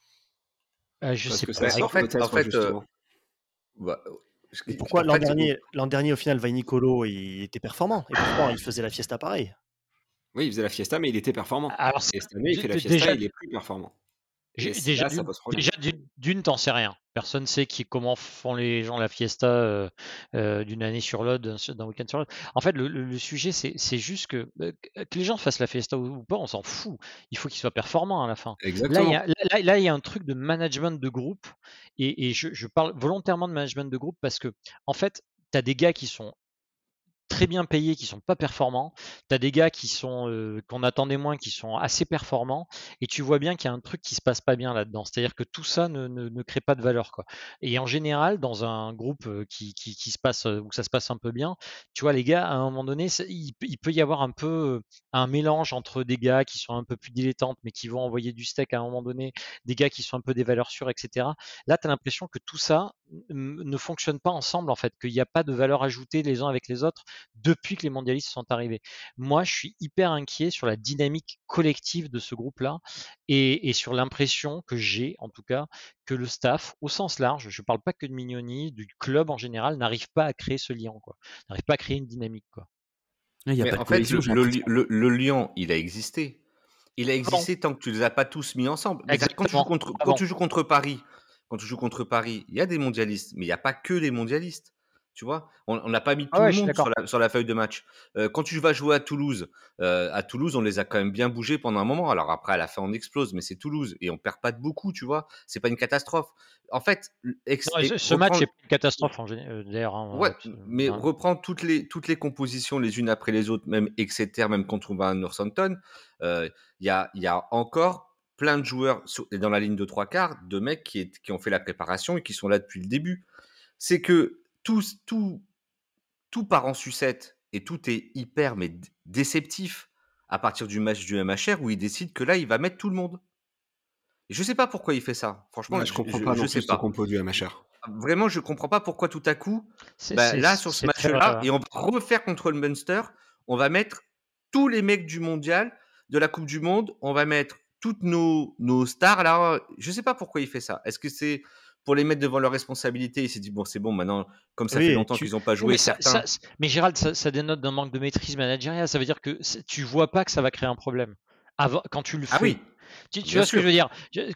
Euh, je sais pas. en fait, en fait euh, bah, pourquoi l'an dernier, l'an dernier, au final, Vainicolo, il était performant et pourquoi il faisait la fiesta pareil Oui, il faisait la fiesta, mais il était performant. Alors, et cette année, il fait la fiesta, déjà, il est plus performant. Déjà, d'une, t'en sais rien. Personne sait qui, comment font les gens la fiesta euh, euh, d'une année sur l'autre, d'un week-end sur l'autre. En fait, le, sujet, c'est, juste que, euh, que les gens fassent la fiesta ou, pas, on s'en fout. Il faut qu'ils soient performants à la fin. Exactement. Là, il y a, un truc de management de groupe, et, je, je, parle volontairement de management de groupe parce que, en fait, tu as des gars qui sont très bien payés qui sont pas performants. Tu as des gars qui sont euh, qu'on attendait moins qui sont assez performants et tu vois bien qu'il y a un truc qui se passe pas bien là-dedans. C'est-à-dire que tout ça ne, ne, crée pas de valeur quoi. Et en général dans un groupe euh, qui, qui, se passe euh, où ça se passe un peu bien, tu vois les gars à un moment donné il, il, peut y avoir un peu un mélange entre des gars qui sont un peu plus dilettantes mais qui vont envoyer du steak à un moment donné, des gars qui sont un peu des valeurs sûres etc. Là tu as l'impression que tout ça ne fonctionne pas ensemble en fait, qu'il n'y a pas de valeur ajoutée les uns avec les autres depuis que les mondialistes sont arrivés. Moi, je suis hyper inquiet sur la dynamique collective de ce groupe-là et, sur l'impression que j'ai, en tout cas, que le staff, au sens large, je ne parle pas que de Mignoni, du club en général, n'arrive pas à créer ce lien, quoi. N'arrive pas à créer une dynamique, quoi. Il y a pas en fait, le, lien, il a existé. Il a existé tant que tu ne les as pas tous mis ensemble. quand, tu joues contre, quand tu joues contre Paris, quand tu joues contre Paris, il y a des mondialistes, mais il n'y a pas que des mondialistes. Tu vois, on n'a pas mis tout Ah ouais, le monde sur la, sur la feuille de match. Euh, quand tu vas jouer à Toulouse, euh, à Toulouse, on les a quand même bien bougés pendant un moment. Alors après, à la fin, on explose, mais c'est Toulouse et on perd pas de beaucoup, tu vois? C'est pas une catastrophe. En fait, ex- Non, et ce, match est pas une catastrophe en général, euh, d'ailleurs. hein, Ouais, euh, mais hein. reprendre toutes les, toutes les compositions les unes après les autres, même Exeter, même contre Van Northampton, euh, il y, a, il y a encore plein de joueurs sur- dans la ligne de trois quarts, de mecs qui, est- qui ont fait la préparation et qui sont là depuis le début. C'est que tout, tout, tout part en sucette et tout est hyper mais déceptif à partir du match du MHR où il décide que là, il va mettre tout le monde. Et je sais pas pourquoi il fait ça. Franchement, Ouais, je comprends je, pas je non sais plus pas. compo du MHR. Vraiment, je comprends pas pourquoi tout à coup, C'est- bah, là, sur ce match-là, et on va refaire contre le Munster, on va mettre tous les mecs du mondial, de la Coupe du Monde, on va mettre toutes nos, nos stars là. Je sais pas pourquoi il fait ça. Est-ce que c'est pour les mettre devant leurs responsabilités Il s'est dit, bon, c'est bon, maintenant, comme ça Oui, fait longtemps tu- qu'ils n'ont pas joué, mais, ça- certains. ça- mais Gérald, ça, ça dénote d'un manque de maîtrise managériale. Ça veut dire que tu vois pas que ça va créer un problème avant, quand tu le fais. Ah oui, Tu, vois ce que je veux dire?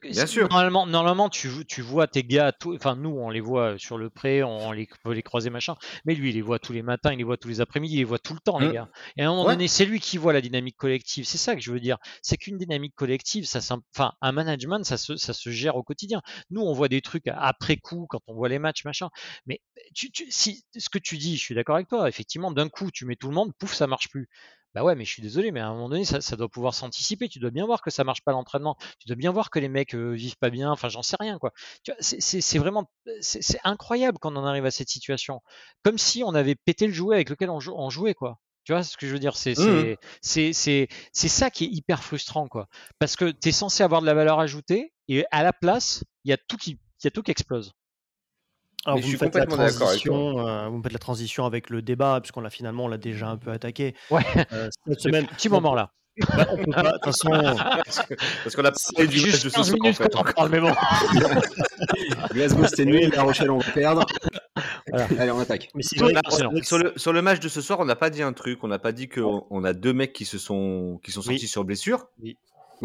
Bien sûr. Normalement, normalement tu, tu vois tes gars, enfin nous on les voit sur le pré, on les peut les croiser machin, mais lui il les voit tous les matins, il les voit tous les après-midi, il les voit tout le temps les Mm. gars. Et à un moment Ouais. donné, c'est lui qui voit la dynamique collective. C'est ça que je veux dire. C'est qu'une dynamique collective, ça, enfin un management, ça se, ça se gère au quotidien. Nous on voit des trucs après coup quand on voit les matchs machin, mais tu, tu- si ce que tu dis, je suis d'accord avec toi. Effectivement, d'un coup tu mets tout le monde, pouf, ça marche plus. Bah ouais, mais je suis désolé, mais à un moment donné, ça, ça doit pouvoir s'anticiper. Tu dois bien voir que ça marche pas l'entraînement. Tu dois bien voir que les mecs euh, vivent pas bien. Enfin, j'en sais rien, quoi. Tu vois, c'est- c'est c'est vraiment, c'est c'est incroyable qu'on en arrive à cette situation. Comme si on avait pété le jouet avec lequel on, jou- on jouait, quoi. Tu vois ce que je veux dire? C'est Mhm. c'est c'est ça qui est hyper frustrant, quoi. Parce que tu es censé avoir de la valeur ajoutée et à la place, il y a tout qui, il y a tout qui explose. Alors, vous je me suis faites la complètement d'accord euh, vous me faites la transition avec le débat, puisqu'on l'a finalement, on l'a déjà un peu attaqué. Ouais. Euh, cette [laughs] semaine, petit moment là. bah, on peut pas, de toute façon, [laughs] parce qu'on a parlé du match Juste de ce 15 soir, en minutes fait. qu'on en parle, mais bon. [laughs] Glasgow, c'était nul. La Rochelle, on va perdre. Voilà. Allez, on attaque. mais vrai que Sur le, sur le match de ce soir, on n'a pas dit un truc. On n'a pas dit qu'on on a deux mecs qui se sont qui sont Oui. sortis sur blessure Oui,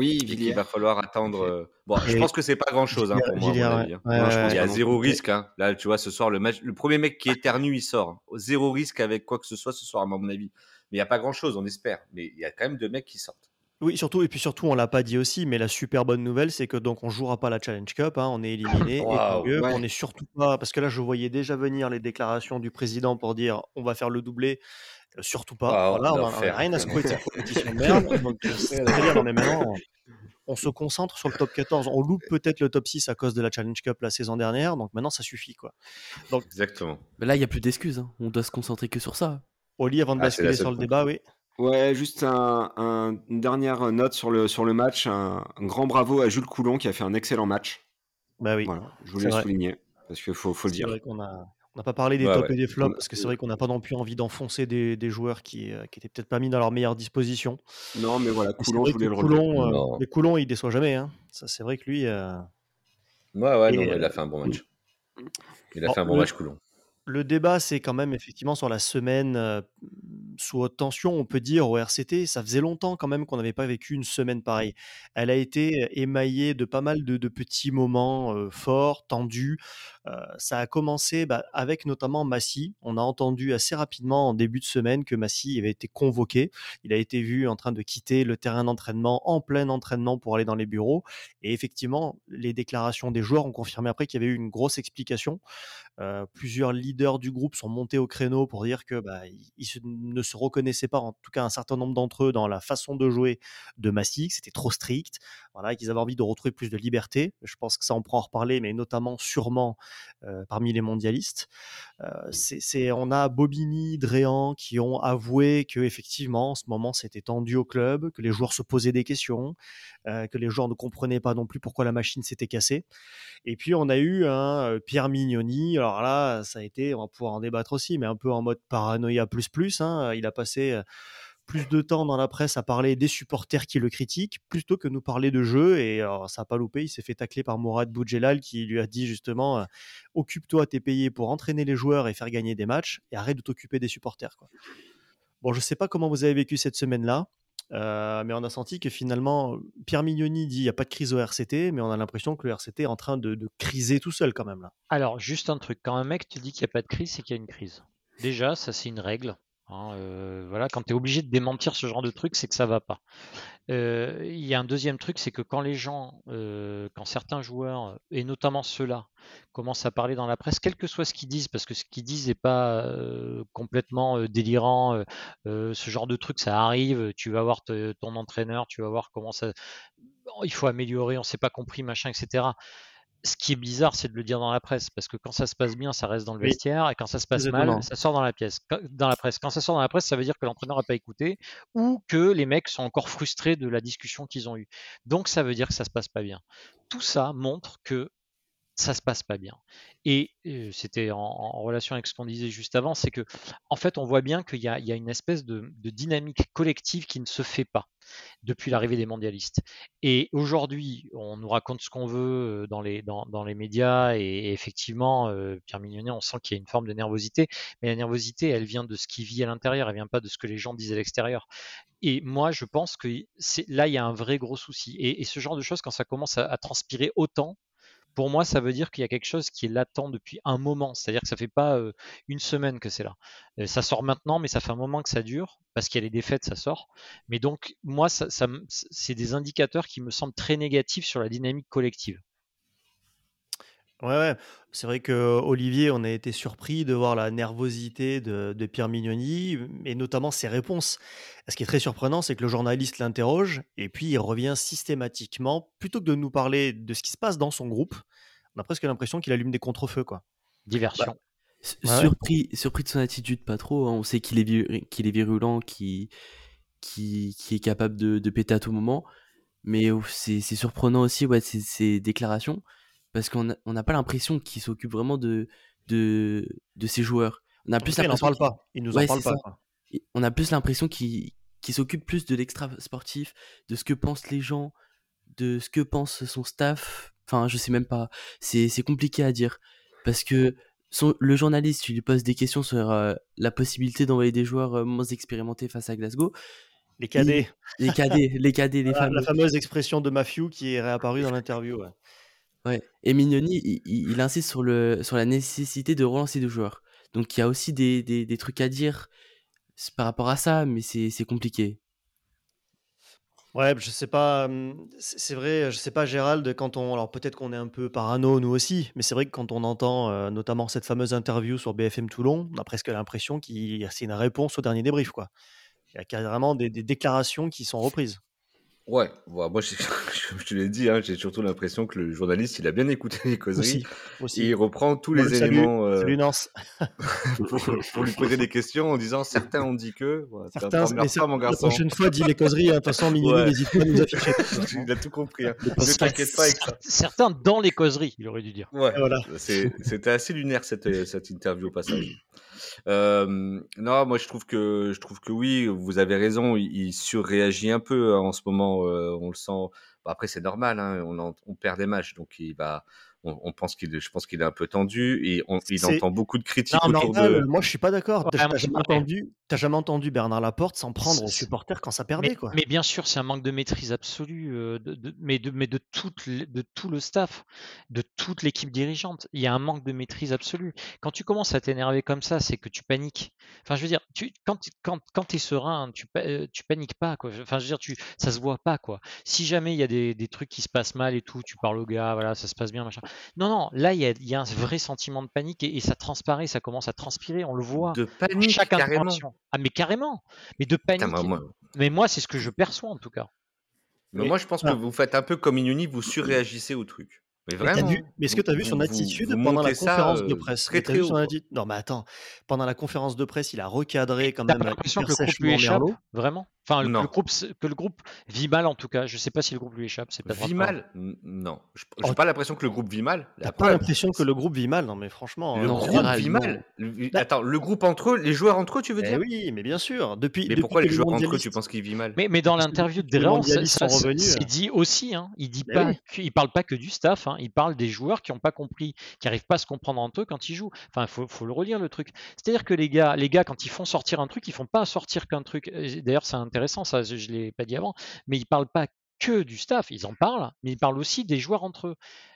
qu'il Villiers. va falloir attendre. euh, Bon, je pense que c'est pas grand chose hein, pour moi. à Villiers, mon ouais. avis, hein. Ouais, Moi, ouais, je pense ouais. Il y a zéro risque. Hein. Là, tu vois, ce soir, le match, le premier mec qui éternue, il sort. Zéro risque avec quoi que ce soit ce soir, à mon avis. Mais il n'y a pas grand chose, on espère. Mais il y a quand même deux mecs qui sortent. Oui, surtout, et puis surtout, on l'a pas dit aussi, mais la super bonne nouvelle, c'est que donc on jouera pas la Challenge Cup, hein, on est éliminé, et tant Waouh. mieux, Ouais. on est surtout pas, parce que là, je voyais déjà venir les déclarations du président pour dire on va faire le doublé, surtout pas. Ah, voilà, on a- on a l'enfer. rien à secouer de cette compétition de merde. [laughs] Donc, euh, c'est-à-dire, maintenant, on se concentre sur le top 14. On loupe peut-être le top 6 à cause de la Challenge Cup la saison dernière, donc maintenant ça suffit quoi. Exactement. Mais là, il n'y a plus d'excuses. hein. On doit se concentrer que sur ça. Oli, avant de Ah, basculer sur le débat, oui. Ouais, juste un- un- une dernière note sur le, sur le match. Un, un grand bravo à Jules Coulon qui a fait un excellent match. Bah oui. Voilà, je voulais le souligner parce qu'il faut, faut le C'est dire. vrai qu'on a. On n'a pas parlé des Ouais, tops ouais. et des flops parce que c'est vrai qu'on n'a pas non plus envie d'enfoncer des, des joueurs qui, euh, qui étaient peut-être pas mis dans leur meilleure disposition. Non, mais voilà, Coulon, je voulais le. Coulon, euh, mais Coulon, il déçoit jamais. Hein. Ça, c'est vrai que lui. euh, Ouais, ouais, Et, non, euh, il a fait un bon match. Il a fait un bon le- match, Coulon. Le débat, c'est quand même effectivement sur la semaine euh, sous haute tension, on peut dire au RCT. Ça faisait longtemps quand même qu'on n'avait pas vécu une semaine pareille. Elle a été émaillée de pas mal de, de petits moments euh, forts, tendus. Euh, ça a commencé bah, avec notamment Massy. On a entendu assez rapidement en début de semaine que Massy avait été convoqué. Il a été vu en train de quitter le terrain d'entraînement en plein entraînement pour aller dans les bureaux. Et effectivement, les déclarations des joueurs ont confirmé après qu'il y avait eu une grosse explication. Euh, plusieurs leaders du groupe sont montés au créneau pour dire que bah, ils, ne se reconnaissaient pas, en tout cas un certain nombre d'entre eux, dans la façon de jouer de Massy, que c'était trop strict, voilà, qu'ils avaient envie de retrouver plus de liberté. Je pense que ça, on pourra en reparler, mais notamment sûrement parmi les mondialistes. Euh, c'est, on a Bobigny, Dréan qui ont avoué que effectivement, en ce moment, c'était tendu au club, que les joueurs se posaient des questions, euh, que les joueurs ne comprenaient pas non plus pourquoi la machine s'était cassée. Et puis on a eu euh, Pierre Mignoni. Alors là, ça a été, on va pouvoir en débattre aussi, mais un peu en mode paranoïa plus plus. hein. Il a passé euh, plus de temps dans la presse à parler des supporters qui le critiquent, plutôt que nous parler de jeu. Et alors, ça n'a pas loupé. Il s'est fait tacler par Mourad Boudjelal qui lui a dit justement euh, occupe-toi, t'es payé pour entraîner les joueurs et faire gagner des matchs, et arrête de t'occuper des supporters. Quoi. Bon, je sais pas comment vous avez vécu cette semaine-là. Euh, mais on a senti que finalement, Pierre Mignoni dit il n'y a pas de crise au RCT, mais on a l'impression que le RCT est en train de, de criser tout seul quand même là. Alors, juste un truc, quand un mec te dit qu'il n'y a pas de crise, c'est qu'il y a une crise. Déjà, ça c'est une règle. Hein, euh, voilà, quand tu es obligé de démentir ce genre de truc, c'est que ça va pas. Euh, Il y a un deuxième truc, c'est que quand les gens, euh, quand certains joueurs, et notamment ceux-là, commencent à parler dans la presse, quel que soit ce qu'ils disent, parce que ce qu'ils disent n'est pas complètement délirant, ce genre de truc, ça arrive, tu vas voir ton entraîneur, tu vas voir comment ça... Il faut améliorer, on s'est pas compris, machin, etc ce qui est bizarre, c'est de le dire dans la presse, parce que quand ça se passe bien, ça reste dans le Oui. vestiaire, et quand ça se passe mal, ça sort dans la pièce, Quand- dans la presse. Quand ça sort dans la presse, ça veut dire que l'entraîneur n'a pas écouté, ou que les mecs sont encore frustrés de la discussion qu'ils ont eue. Donc ça veut dire que ça se passe pas bien. Tout ça montre que ça se passe pas bien. Et c'était en, relation avec ce qu'on disait juste avant, c'est que en fait, on voit bien qu'il y, a- une espèce de, dynamique collective qui ne se fait pas depuis l'arrivée des mondialistes. Et aujourd'hui, on nous raconte ce qu'on veut dans les, médias, et, effectivement, euh, Pierre Mignonnet, on sent qu'il y a une forme de nervosité, mais la nervosité, elle vient de ce qui vit à l'intérieur, elle vient pas de ce que les gens disent à l'extérieur. Et moi, je pense que là, il y a un vrai gros souci. Et, ce genre de choses, quand ça commence à transpirer autant, pour moi, ça veut dire qu'il y a quelque chose qui est latent depuis un moment. C'est-à-dire que ça fait pas une semaine que c'est là. Ça sort maintenant, mais ça fait un moment que ça dure, parce qu'il y a les défaites, ça sort. Mais donc, moi, ça, c'est des indicateurs qui me semblent très négatifs sur la dynamique collective. Ouais, ouais. C'est vrai que Olivier, on a été surpris de voir la nervosité de, de Pierre Mignoni, et notamment ses réponses. Ce qui est très surprenant, c'est que le journaliste l'interroge, et puis il revient systématiquement, plutôt que de nous parler de ce qui se passe dans son groupe, on a presque l'impression qu'il allume des contre-feux, quoi. Diversion. Ouais, ouais. Surpris, surpris de son attitude, pas trop. hein. On sait qu'il est, qu'il est virulent, qu'il qui, qui est capable de, de péter à tout moment. Mais c'est surprenant aussi, ouais, ces, ces déclarations, parce qu'on n'a on n'a pas l'impression qu'il s'occupe vraiment de, de, de ses joueurs. On a plus il l'impression parle pas. Il nous Ouais, en parle pas, ça. on a plus l'impression qu'il s'occupe plus de l'extra sportif, de ce que pensent les gens, de ce que pense son staff. Enfin, je sais même pas. C'est compliqué à dire. Parce que son- le journaliste, tu lui poses des questions sur euh, la possibilité d'envoyer des joueurs euh, moins expérimentés face à Glasgow. Les cadets. Les cadets, les cadets, [laughs] les Voilà, la fameuse expression de Matthew qui est réapparue dans l'interview. ouais. Ouais. Et Mignoni, il, il- il insiste sur, le, sur la nécessité de relancer des joueurs. Donc il y a aussi des, des, des trucs à dire s- par rapport à ça, mais c'est c'est compliqué. Ouais, je sais pas, hum, c'est c'est vrai, je sais pas, Gérald, quand on, alors peut-être qu'on est un peu parano nous aussi, mais c'est vrai que quand on entend euh, notamment cette fameuse interview sur BFM Toulon, on a presque l'impression qu'il c'est une réponse au dernier débrief, quoi. Il y a carrément des, des déclarations qui sont reprises. Ouais, voilà, moi, je, [laughs] je te l'ai dit, hein, j'ai surtout l'impression que le journaliste, il a bien écouté les causeries Aussi, aussi. et il reprend tous On les salue. éléments euh, Salut Nance. [laughs] [laughs] pour, pour lui poser des questions en disant certains ont dit que. Voilà, Certains, mais pas, mon la garçon. prochaine fois, dis les causeries. hein. De toute façon, Mignoni Ouais. n'hésite pas à nous afficher. il a tout compris. Hein. Ne t'inquiète pas avec ça. Certains dans les causeries, il aurait dû dire. Ouais, Et voilà. c'est- c'était assez lunaire cette, cette interview au passage. Euh, non, moi je trouve que je trouve que oui, vous avez raison. Il, surréagit un peu hein, en ce moment. on le sent. Bon, après c'est normal. Hein, on, on perd des matchs, donc il va. On, on pense qu'il, je pense qu'il est un peu tendu et on, il entend beaucoup de critiques Non, autour normal, de. moi je suis pas d'accord. Ouais, T'as jamais, entendu, t'as jamais entendu Bernard Laporte s'en prendre aux supporters quand ça perdait, Mais, quoi. mais bien sûr, c'est un manque de maîtrise absolue, euh, de, de- mais, de, mais de, toute, de tout le staff, de toute l'équipe dirigeante. Il y a un manque de maîtrise absolue. Quand tu commences à t'énerver comme ça, c'est que tu paniques. Enfin, je veux dire, tu, quand, tu- quand, quand serein, tu, euh, tu paniques pas. Quoi. Enfin, je veux dire, tu, ça se voit pas. quoi. Si jamais il y a des, des trucs qui se passent mal et tout, tu parles au gars, voilà, ça se passe bien, machin. Non, non, là, il y a, il y a un vrai sentiment de panique et, et ça transparaît, ça commence à transpirer, on le voit. De à panique, chaque carrément. Ah, mais carrément. Mais de panique. Putain, moi, moi- Mais moi, c'est ce que je perçois en tout cas. mais Mais- moi, je pense Ah. que vous faites un peu comme Inuni, vous surréagissez au truc. Mais Mais t'as vraiment. vu- mais est-ce que tu as vu son attitude vous pendant la ça, conférence de euh, presse? Très très son Non, mais attends, pendant la conférence de presse, il a recadré quand T'as même l'impression que le groupe lui échappe? Vraiment? Enfin, le, groupe, que le groupe vit mal en tout cas. Je sais pas si le groupe lui échappe. C'est Vit mal? Non. Je Oh, n'ai pas l'impression que le groupe vit mal. T'as pas l'impression que le groupe vit mal? Non, mais franchement. Le Non, groupe vit mal. Le- Bah- Attends, le groupe entre eux, les joueurs entre eux, tu veux eh dire? oui, mais bien sûr. Depuis, Mais depuis pourquoi les joueurs entre eux, tu penses qu'ils vivent mal? Mais, mais dans l'interview de Dréan, c'est euh. dit aussi. Hein, il dit pas, que- il parle pas que du staff. Hein, il parle des joueurs qui n'ont pas compris, qui n'arrivent pas à se comprendre entre eux quand ils jouent. Enfin, il faut, le relire le truc. C'est-à-dire que les gars, quand ils font sortir un truc, ils font pas sortir qu'un truc. D'ailleurs, c'est intéressant, ça, je ne l'ai pas dit avant, mais ils parlent pas que du staff, ils en parlent, mais ils parlent aussi des joueurs entre eux.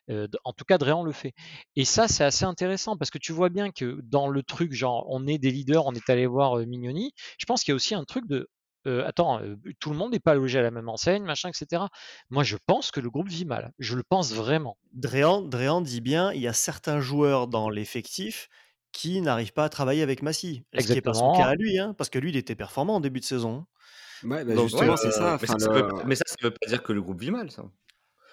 Euh, en tout cas, Dréan le fait. Et ça, c'est assez intéressant parce que tu vois bien que dans le truc, genre, on est des leaders, on est allé voir euh, Mignoni, je pense qu'il y a aussi un truc de. Euh, attends, tout le monde n'est pas logé à la même enseigne, machin, etc. Moi, je pense que le groupe vit mal. Je le pense vraiment. Dréan, Dréan dit bien, il y a certains joueurs dans l'effectif qui n'arrivent pas à travailler avec Massy. Ce qui n'est pas son cas à lui, hein, parce que lui, il était performant en début de saison. Ouais, bah, justement, c'est ça. Mais, ça, veut, mais ça, ça veut pas dire que le groupe vit mal, ça.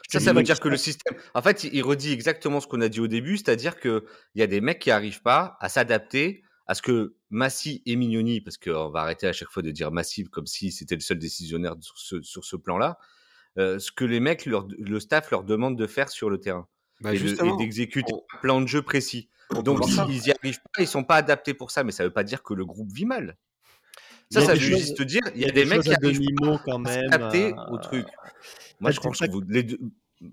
Ça, ça veut dire que le système. En fait, il redit exactement ce qu'on a dit au début, c'est-à-dire qu'il y a des mecs qui n'arrivent pas à s'adapter à ce que Massy et Mignoni, parce qu'on va arrêter à chaque fois de dire Massy comme si c'était le seul décisionnaire sur ce, sur ce plan-là, euh, ce que les mecs, leur, le staff leur demande de faire sur le terrain. Bah, et d'exécuter un plan de jeu précis. Donc, s'ils n'y arrivent pas, ils sont pas adaptés pour ça, mais ça ne veut pas dire que le groupe vit mal. Ça, ça veut juste te dire, il y a, des, mecs qui arrivent pas quand même, à s'adapter au truc. Moi, je pense que vous, les deux,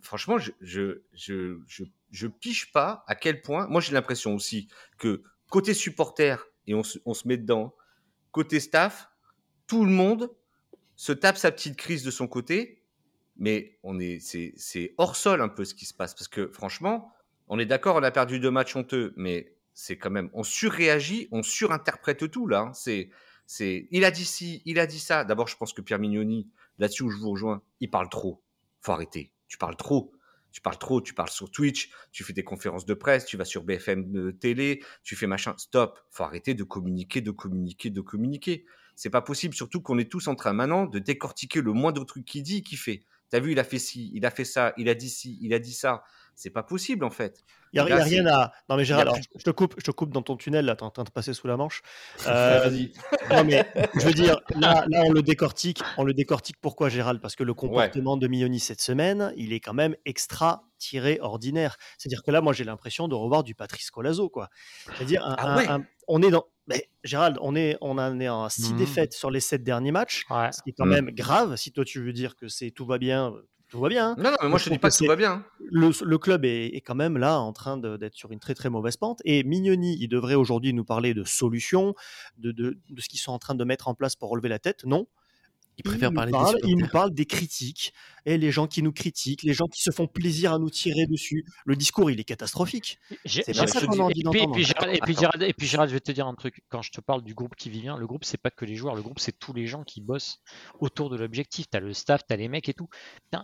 franchement, je, je, je, je, je piche pas à quel point. Moi, j'ai l'impression aussi que côté supporter, et on se, met dedans, côté staff, tout le monde se tape sa petite crise de son côté, mais on est, c'est, hors sol un peu ce qui se passe. Parce que franchement, on est d'accord, on a perdu deux matchs honteux, mais c'est quand même, on surréagit, on surinterprète tout là. Hein. C'est, c'est, il a dit ci, il a dit ça. D'abord, je pense que Pierre Mignoni, là-dessus où je vous rejoins, il parle trop. Faut arrêter tu parles trop. Tu parles trop, tu parles sur Twitch, tu fais des conférences de presse, tu vas sur BFM de télé, tu fais machin. Stop. Faut arrêter de communiquer, de communiquer, de communiquer. C'est pas possible, surtout qu'on est tous en train maintenant de décortiquer le moindre truc qu'il dit, qu'il fait. T'as vu, il a fait ci, il a fait ça, il a dit ci, il a dit ça. C'est pas possible en fait. Il n'y a, rien à. Non mais Gérald, je, te coupe, je te coupe dans ton tunnel là, t'es en train de passer sous la Manche. [laughs] Euh, Vas-y. Non mais je veux dire, là, là, on le décortique, on le décortique. Pourquoi Gérald? Parce que le comportement de Mioni cette semaine, il est quand même extra tiré ordinaire. C'est-à-dire que là, moi, j'ai l'impression de revoir du Patrice Colazo quoi. C'est-à-dire, ah on est dans. Mais Gérald, on est, on en est en six mmh. défaites sur les sept derniers matchs, ce qui est quand mmh. même grave. Si toi tu veux dire que c'est tout va bien, tout va bien. Hein. Non, non, mais moi je te dis pas que, tout va bien. Le, club est, quand même là en train d'être sur une très très mauvaise pente. Et Mignoni, il devrait aujourd'hui nous parler de solutions, de, de, de ce qu'ils sont en train de mettre en place pour relever la tête. Non, il préfère parler des Il nous parle des critiques et les gens qui nous critiquent, les gens qui se font plaisir à nous tirer dessus. Le discours, il est catastrophique. C'est pas ça qu'on a envie d'entendre. Et, puis, Gérald, et puis Gérald, je vais te dire un truc. Quand je te parle du groupe qui vit bien, le groupe, c'est pas que les joueurs. Le groupe, c'est tous les gens qui bossent autour de l'objectif. T'as le staff, t'as les mecs et tout.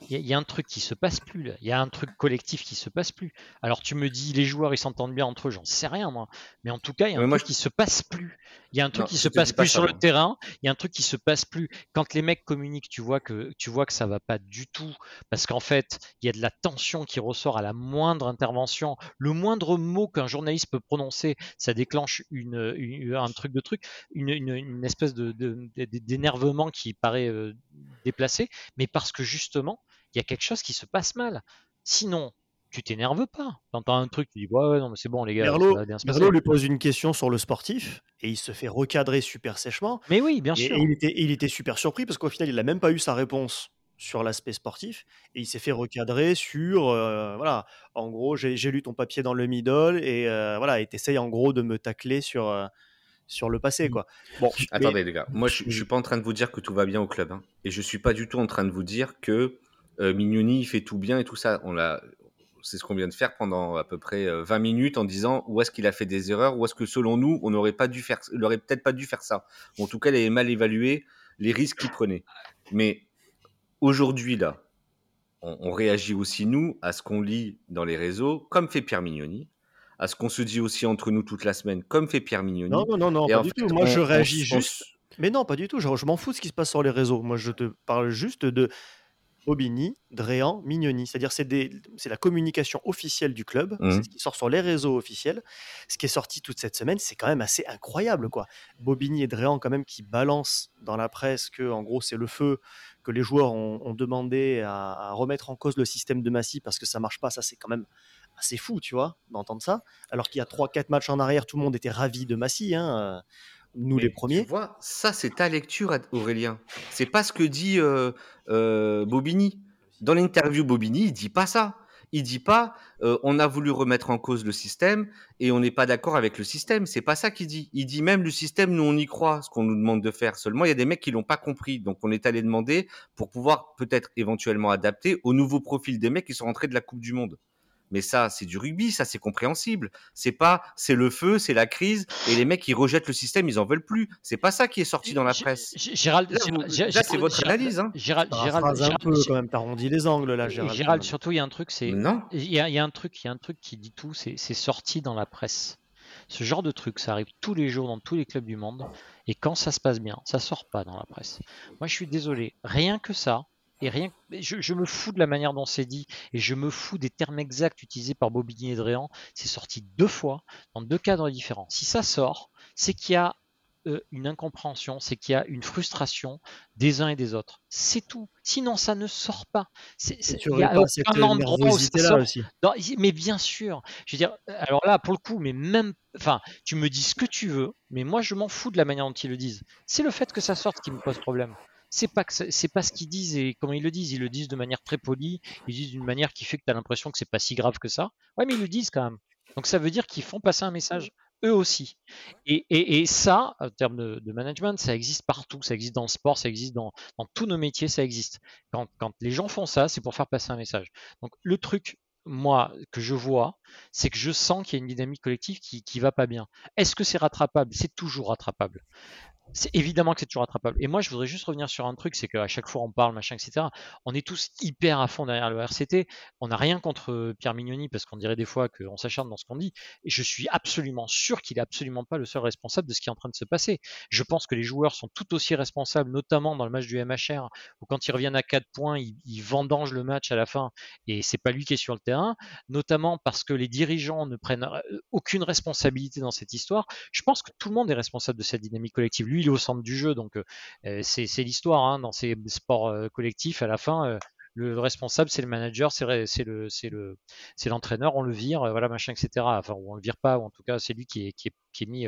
Il y, a un truc qui se passe plus là. Il y a un truc collectif qui se passe plus. Alors tu me dis, les joueurs, ils s'entendent bien entre eux. J'en sais rien moi. Mais en tout cas, il y a un truc qui se passe plus. Il y a un truc qui se passe plus sur le terrain. Il y a un truc qui se passe plus quand les mecs communiquent. Tu vois que tu vois que ça va pas du tout parce qu'en fait, il y a de la tension qui ressort à la moindre intervention. Le moindre mot qu'un journaliste peut prononcer, ça déclenche un truc de truc, une, espèce d'énervement qui paraît euh, déplacé, mais parce que justement, il y a quelque chose qui se passe mal. Sinon, tu t'énerves pas. T'entends un truc, tu dis ouais, non mais c'est bon les gars. Merlot, lui pose une question sur le sportif et il se fait recadrer super sèchement. Mais oui, bien sûr. Et il était, il était super surpris parce qu'au final il n'a même pas eu sa réponse sur l'aspect sportif et il s'est fait recadrer sur euh, voilà en gros j'ai lu ton papier dans le middle et euh, voilà et t'essayes en gros de me tacler sur euh, sur le passé quoi bon attendez les gars moi je, je, suis pas en train de vous dire que tout va bien au club hein, et je suis pas du tout en train de vous dire que Mignoni fait tout bien et tout ça on l'a c'est ce qu'on vient de faire pendant à peu près 20 euh, minutes en disant où est-ce qu'il a fait des erreurs, où est-ce que selon nous, on n'aurait pas dû faire, il aurait peut-être pas dû faire ça. en tout cas, il avait mal évalué les risques qu'il prenait. Mais aujourd'hui, là, on, réagit aussi, nous, à ce qu'on lit dans les réseaux, comme fait Pierre Mignoni, à ce qu'on se dit aussi entre nous toute la semaine, comme fait Pierre Mignoni. Non, non, non, non pas du tout. Moi, je réagis juste. Mais non, pas du tout. je m'en fous de ce qui se passe sur les réseaux. Moi, je te parle juste de Bobigny, Dréan, Mignoni. C'est-à-dire c'est c'est la communication officielle du club, c'est mmh. ce qui sort sur les réseaux officiels. Ce qui est sorti toute cette semaine, c'est quand même assez incroyable. quoi. Bobigny et Dréan quand même qui balancent dans la presse que en gros c'est le feu, que les joueurs ont, demandé à, remettre en cause le système de Massy parce que ça marche pas. Ça c'est quand même assez fou, tu vois, d'entendre ça. Alors qu'il y a 3-4 matchs en arrière, tout le monde était ravi de Massy. Hein nous les premiers. Tu vois, ça c'est ta lecture, Aurélien. C'est pas ce que dit euh, euh, Bobigny. Dans l'interview, Bobigny, il dit pas ça. il dit pas euh, on a voulu remettre en cause le système et on n'est pas d'accord avec le système. C'est pas ça qu'il dit. Il dit même le système, nous on y croit, ce qu'on nous demande de faire. Seulement, il y a des mecs qui l'ont pas compris, donc on est allé demander pour pouvoir peut-être éventuellement adapter au nouveau profil des mecs qui sont rentrés de la Coupe du Monde. Mais ça, c'est du rugby, ça c'est compréhensible. C'est pas, c'est le feu, c'est la crise, et les mecs ils rejettent le système, ils en veulent plus. C'est pas ça qui est sorti dans la presse. Gérald, là, c'est votre analyse. Hein. Gérald, Gérald, un peu quand même, t'arrondis les angles là, Gérald. Gérald, surtout il y a un truc, c'est, non, il y, a, il y a un truc, il y a un truc qui dit tout, c'est sorti dans la presse. Ce genre de truc, ça arrive tous les jours dans tous les clubs du monde. Et quand ça se passe bien, ça sort pas dans la presse. Moi, je suis désolé. Rien que ça, et rien, je, me fous de la manière dont c'est dit et je me fous des termes exacts utilisés par Bobigny et Dréan. C'est sorti deux fois dans deux cadres différents. Si ça sort, c'est qu'il y a euh, une incompréhension, c'est qu'il y a une frustration des uns et des autres. C'est tout. Sinon, ça ne sort pas. C'est, il y a aucun endroit où ça sort. Aussi. mais bien sûr. Je veux dire, alors là, pour le coup, mais même, enfin, tu me dis ce que tu veux, mais moi, je m'en fous de la manière dont ils le disent. C'est le fait que ça sorte qui me pose problème c'est pas c'est pas ce qu'ils disent et comment ils le disent. Ils le disent de manière très polie. Ils disent d'une manière qui fait que tu as l'impression que c'est pas si grave que ça. Ouais, mais ils le disent quand même. Donc ça veut dire qu'ils font passer un message eux aussi. Et, ça, en termes de, management, ça existe partout. Ça existe dans le sport, ça existe dans, tous nos métiers, ça existe. Quand, quand les gens font ça, c'est pour faire passer un message. Donc le truc, moi, que je vois, c'est que je sens qu'il y a une dynamique collective qui, qui va pas bien. Est-ce que c'est rattrapable? C'est toujours rattrapable c'est évidemment que c'est toujours rattrapable. Et moi, je voudrais juste revenir sur un truc, c'est qu'à chaque fois on parle, machin, etc. On est tous hyper à fond derrière le RCT. On n'a rien contre euh, Pierre Mignoni parce qu'on dirait des fois qu'on s'acharne dans ce qu'on dit. Et je suis absolument sûr qu'il est absolument pas le seul responsable de ce qui est en train de se passer. Je pense que les joueurs sont tout aussi responsables, notamment dans le match du MHR, où quand ils reviennent à 4 points, ils, ils vendangent le match à la fin et c'est pas lui qui est sur le terrain. Notamment parce que les dirigeants ne prennent euh, aucune responsabilité dans cette histoire. Je pense que tout le monde est responsable de cette dynamique collective. Lui, il est au centre du jeu, donc euh, c'est l'histoire hein, dans ces sports euh, collectifs. À la fin, euh, le responsable, c'est le manager, c'est le, c'est le, c'est l'entraîneur, on le vire, voilà, machin, etc. Enfin, on le vire pas, ou en tout cas, c'est lui qui est, qui est, qui est mis.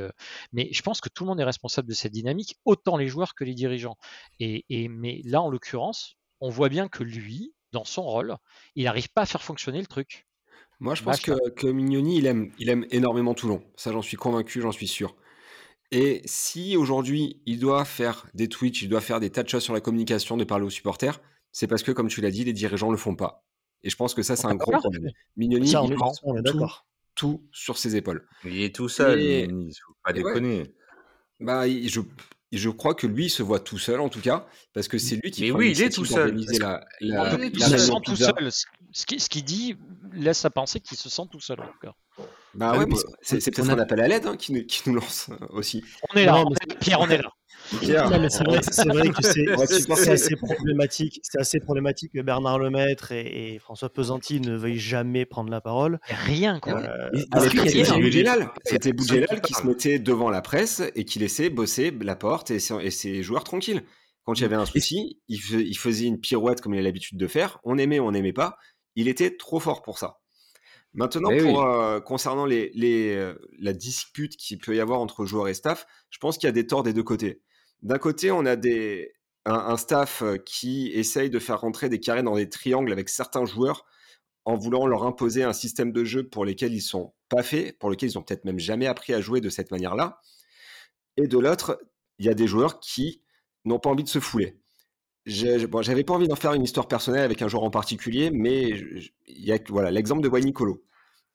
Mais je pense que tout le monde est responsable de cette dynamique, autant les joueurs que les dirigeants. Et, et mais là, en l'occurrence, on voit bien que lui, dans son rôle, il n'arrive pas à faire fonctionner le truc. Moi, je pense que, que Mignoni, il aime, il aime énormément Toulon. Ça, j'en suis convaincu, j'en suis sûr. Et si aujourd'hui, il doit faire des tweets, il doit faire des tas de choses sur la communication, de parler aux supporters, c'est parce que, comme tu l'as dit, les dirigeants le font pas. Et je pense que ça, c'est un gros problème. Mignoni, il prend tout, sur ses épaules. Il est tout seul, et... Mignoni, faut pas déconner. Bah, je, je crois que lui il se voit tout seul en tout cas, parce que c'est lui qui. Mais oui, il est tout seul. La, la, il se sent tout seul. Ce qu'il qui dit laisse à penser qu'il se sent tout seul en tout cas. Bah ah ouais, c'est peut-être un appel à l'aide hein, qui, nous, qui, nous, lance euh, aussi. On est là, Pierre, on est là. C'est vrai, vrai, que c'est assez problématique. C'est assez problématique que Bernard Lemaître et, et, François Pesanti ne veuillent jamais prendre la parole. Rien quoi. Euh, C'était Boudjelal qui se mettait devant la presse et qui laissait bosser la porte et ses, et ses joueurs tranquilles. Quand il y avait un souci, il, il faisait une pirouette comme il a l'habitude de faire. On aimait, on n'aimait pas. Il était trop fort pour ça. Maintenant, eh pour, euh, concernant les, les, euh, la dispute qu'il peut y avoir entre joueurs et staff, je pense qu'il y a des torts des deux côtés. D'un côté, on a un, staff euh, qui essaye de faire rentrer des carrés dans des triangles avec certains joueurs en voulant leur imposer un système de jeu pour lesquels ils sont pas faits, pour lesquels ils ont peut-être même jamais appris à jouer de cette manière-là. Et de l'autre, il y a des joueurs qui n'ont pas envie de se fouler. J'avais pas envie d'en faire une histoire personnelle avec un joueur en particulier, mais voilà l'exemple de Nicolo.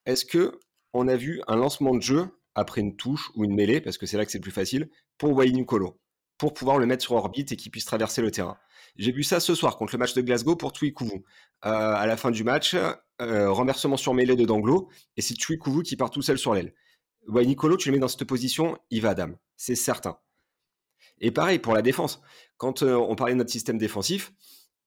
Est-ce que on a vu un lancement de jeu après une touche ou une mêlée, parce que c'est là que c'est plus facile, pour Nicolo, pour pouvoir le mettre sur orbite et qu'il puisse traverser le terrain J'ai vu ça ce soir contre le match de Glasgow pour Twikuvu. Euh, à la fin du match, euh, renversement sur mêlée de Danglo, et c'est Twikuvu qui part tout seul sur l'aile. Nicolo, tu le mets dans cette position, il va dame, c'est certain. Et pareil pour la défense. Quand euh, on parlait de notre système défensif,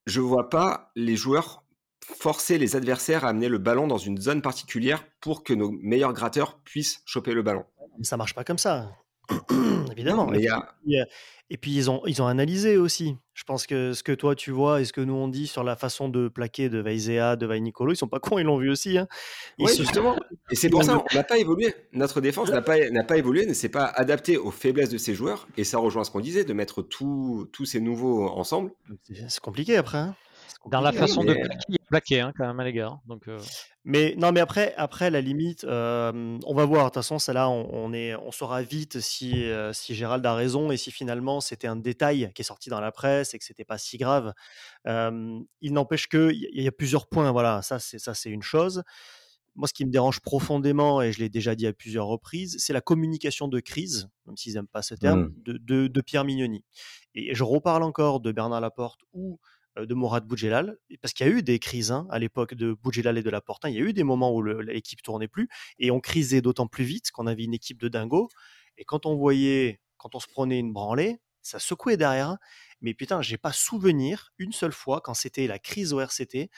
je vois pas les joueurs forcer les adversaires à amener le ballon dans une zone particulière pour que nos meilleurs gratteurs puissent choper le ballon. Ça marche pas comme ça. [clears throat] Évidemment. et, puis, ils ont, ils ont analysé aussi. Je pense que ce que toi tu vois et ce que nous on dit sur la façon de plaquer de Vaizea, de Vainicolo, ils sont pas [laughs] cons, ils l'ont vu aussi. Hein. Oui, justement. [laughs] Et c'est pour ça qu'on n'a pas évolué. Notre défense n'a pas, n'a pas évolué, ne s'est pas adapté aux faiblesses de ces joueurs. Et ça rejoint ce qu'on disait, de mettre tous ces nouveaux ensemble. C'est compliqué après. Hein. Dans la façon de plaquer, il est plaqué hein, quand même, les gars. hein. Donc, euh, Mais non, mais après, après la limite, euh, on va voir. De toute façon, celle-là, on, on est, on saura vite si, euh, si Gérald a raison et si finalement c'était un détail qui est sorti dans la presse et que c'était pas si grave. Euh, il n'empêche que il y, a plusieurs points. Voilà, ça c'est ça c'est une chose. Moi, ce qui me dérange profondément, et je l'ai déjà dit à plusieurs reprises, c'est la communication de crise, même s'ils n'aiment pas ce terme, Mm. de, de- de Pierre Mignoni. Et je reparle encore de Bernard Laporte ou euh, de Mourad Boudjelal, parce qu'il y a eu des crises hein, à l'époque de Boudjelal et de Laporte. hein. Il y a eu des moments où l'équipe tournait plus, et on crisait d'autant plus vite qu'on avait une équipe de dingo. Et quand on voyait, quand on se prenait une branlée, ça secouait derrière. hein. Mais putain, j'ai pas souvenir une seule fois quand c'était la crise au RCT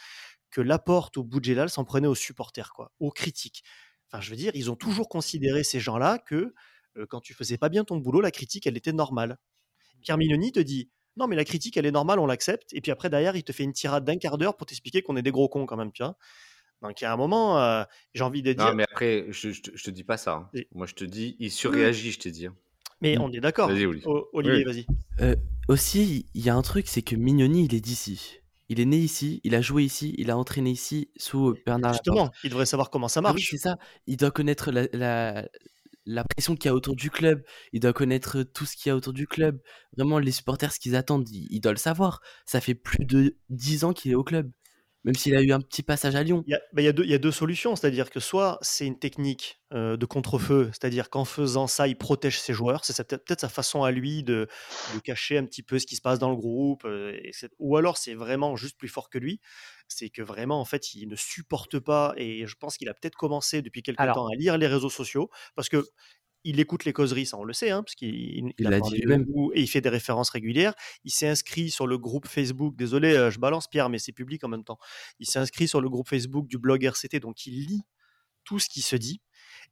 que Laporte ou Boudjelal s'en prenaient aux supporters, quoi, aux critiques. Enfin, je veux dire, ils ont toujours considéré ces gens-là que euh, quand tu faisais pas bien ton boulot, la critique, elle était normale. Pierre Mignoni te dit non, mais la critique, elle est normale, on l'accepte. Et puis après, derrière, il te fait une tirade d'un quart d'heure pour t'expliquer qu'on est des gros cons quand même, tu vois? Donc, il y a un moment, euh, j'ai envie de dire, Non, mais après, je, je, te- je te dis pas ça. hein. Moi, je te dis, il surréagit, je t'ai dit. hein. mais Mm. on est d'accord. Vas-y. O- Olivier, Oui. vas-y. Euh, aussi, il y a un truc, c'est que Mignoni, il est d'ici. Il est né ici, il a joué ici, il a entraîné ici sous Bernard Laporte. Justement, il devrait savoir comment ça Ah oui, marche. c'est ça. Il doit connaître la, la, la pression qu'il y a autour du club. Il doit connaître tout ce qu'il y a autour du club. Vraiment, les supporters, ce qu'ils attendent, il, il doit le savoir. Ça fait plus de 10 ans qu'il est au club. Même s'il a eu un petit passage à Lyon. Il y, a, bah, il y a deux, il y a deux solutions, c'est-à-dire que soit c'est une technique euh, de contre-feu, c'est-à-dire qu'en faisant ça, il protège ses joueurs, c'est sa- peut-être sa façon à lui de, de cacher un petit peu ce qui se passe dans le groupe, euh, et ou alors c'est vraiment juste plus fort que lui, c'est que vraiment en fait il ne supporte pas, et je pense qu'il a peut-être commencé depuis quelque Alors. temps à lire les réseaux sociaux, parce que il écoute les causeries, ça on le sait, hein, parce qu'il il Il a parlé dit nous et il fait des références régulières. Il s'est inscrit sur le groupe Facebook, désolé, euh, je balance Pierre, mais c'est public en même temps. Il s'est inscrit sur le groupe Facebook du blog RCT, donc il lit tout ce qui se dit.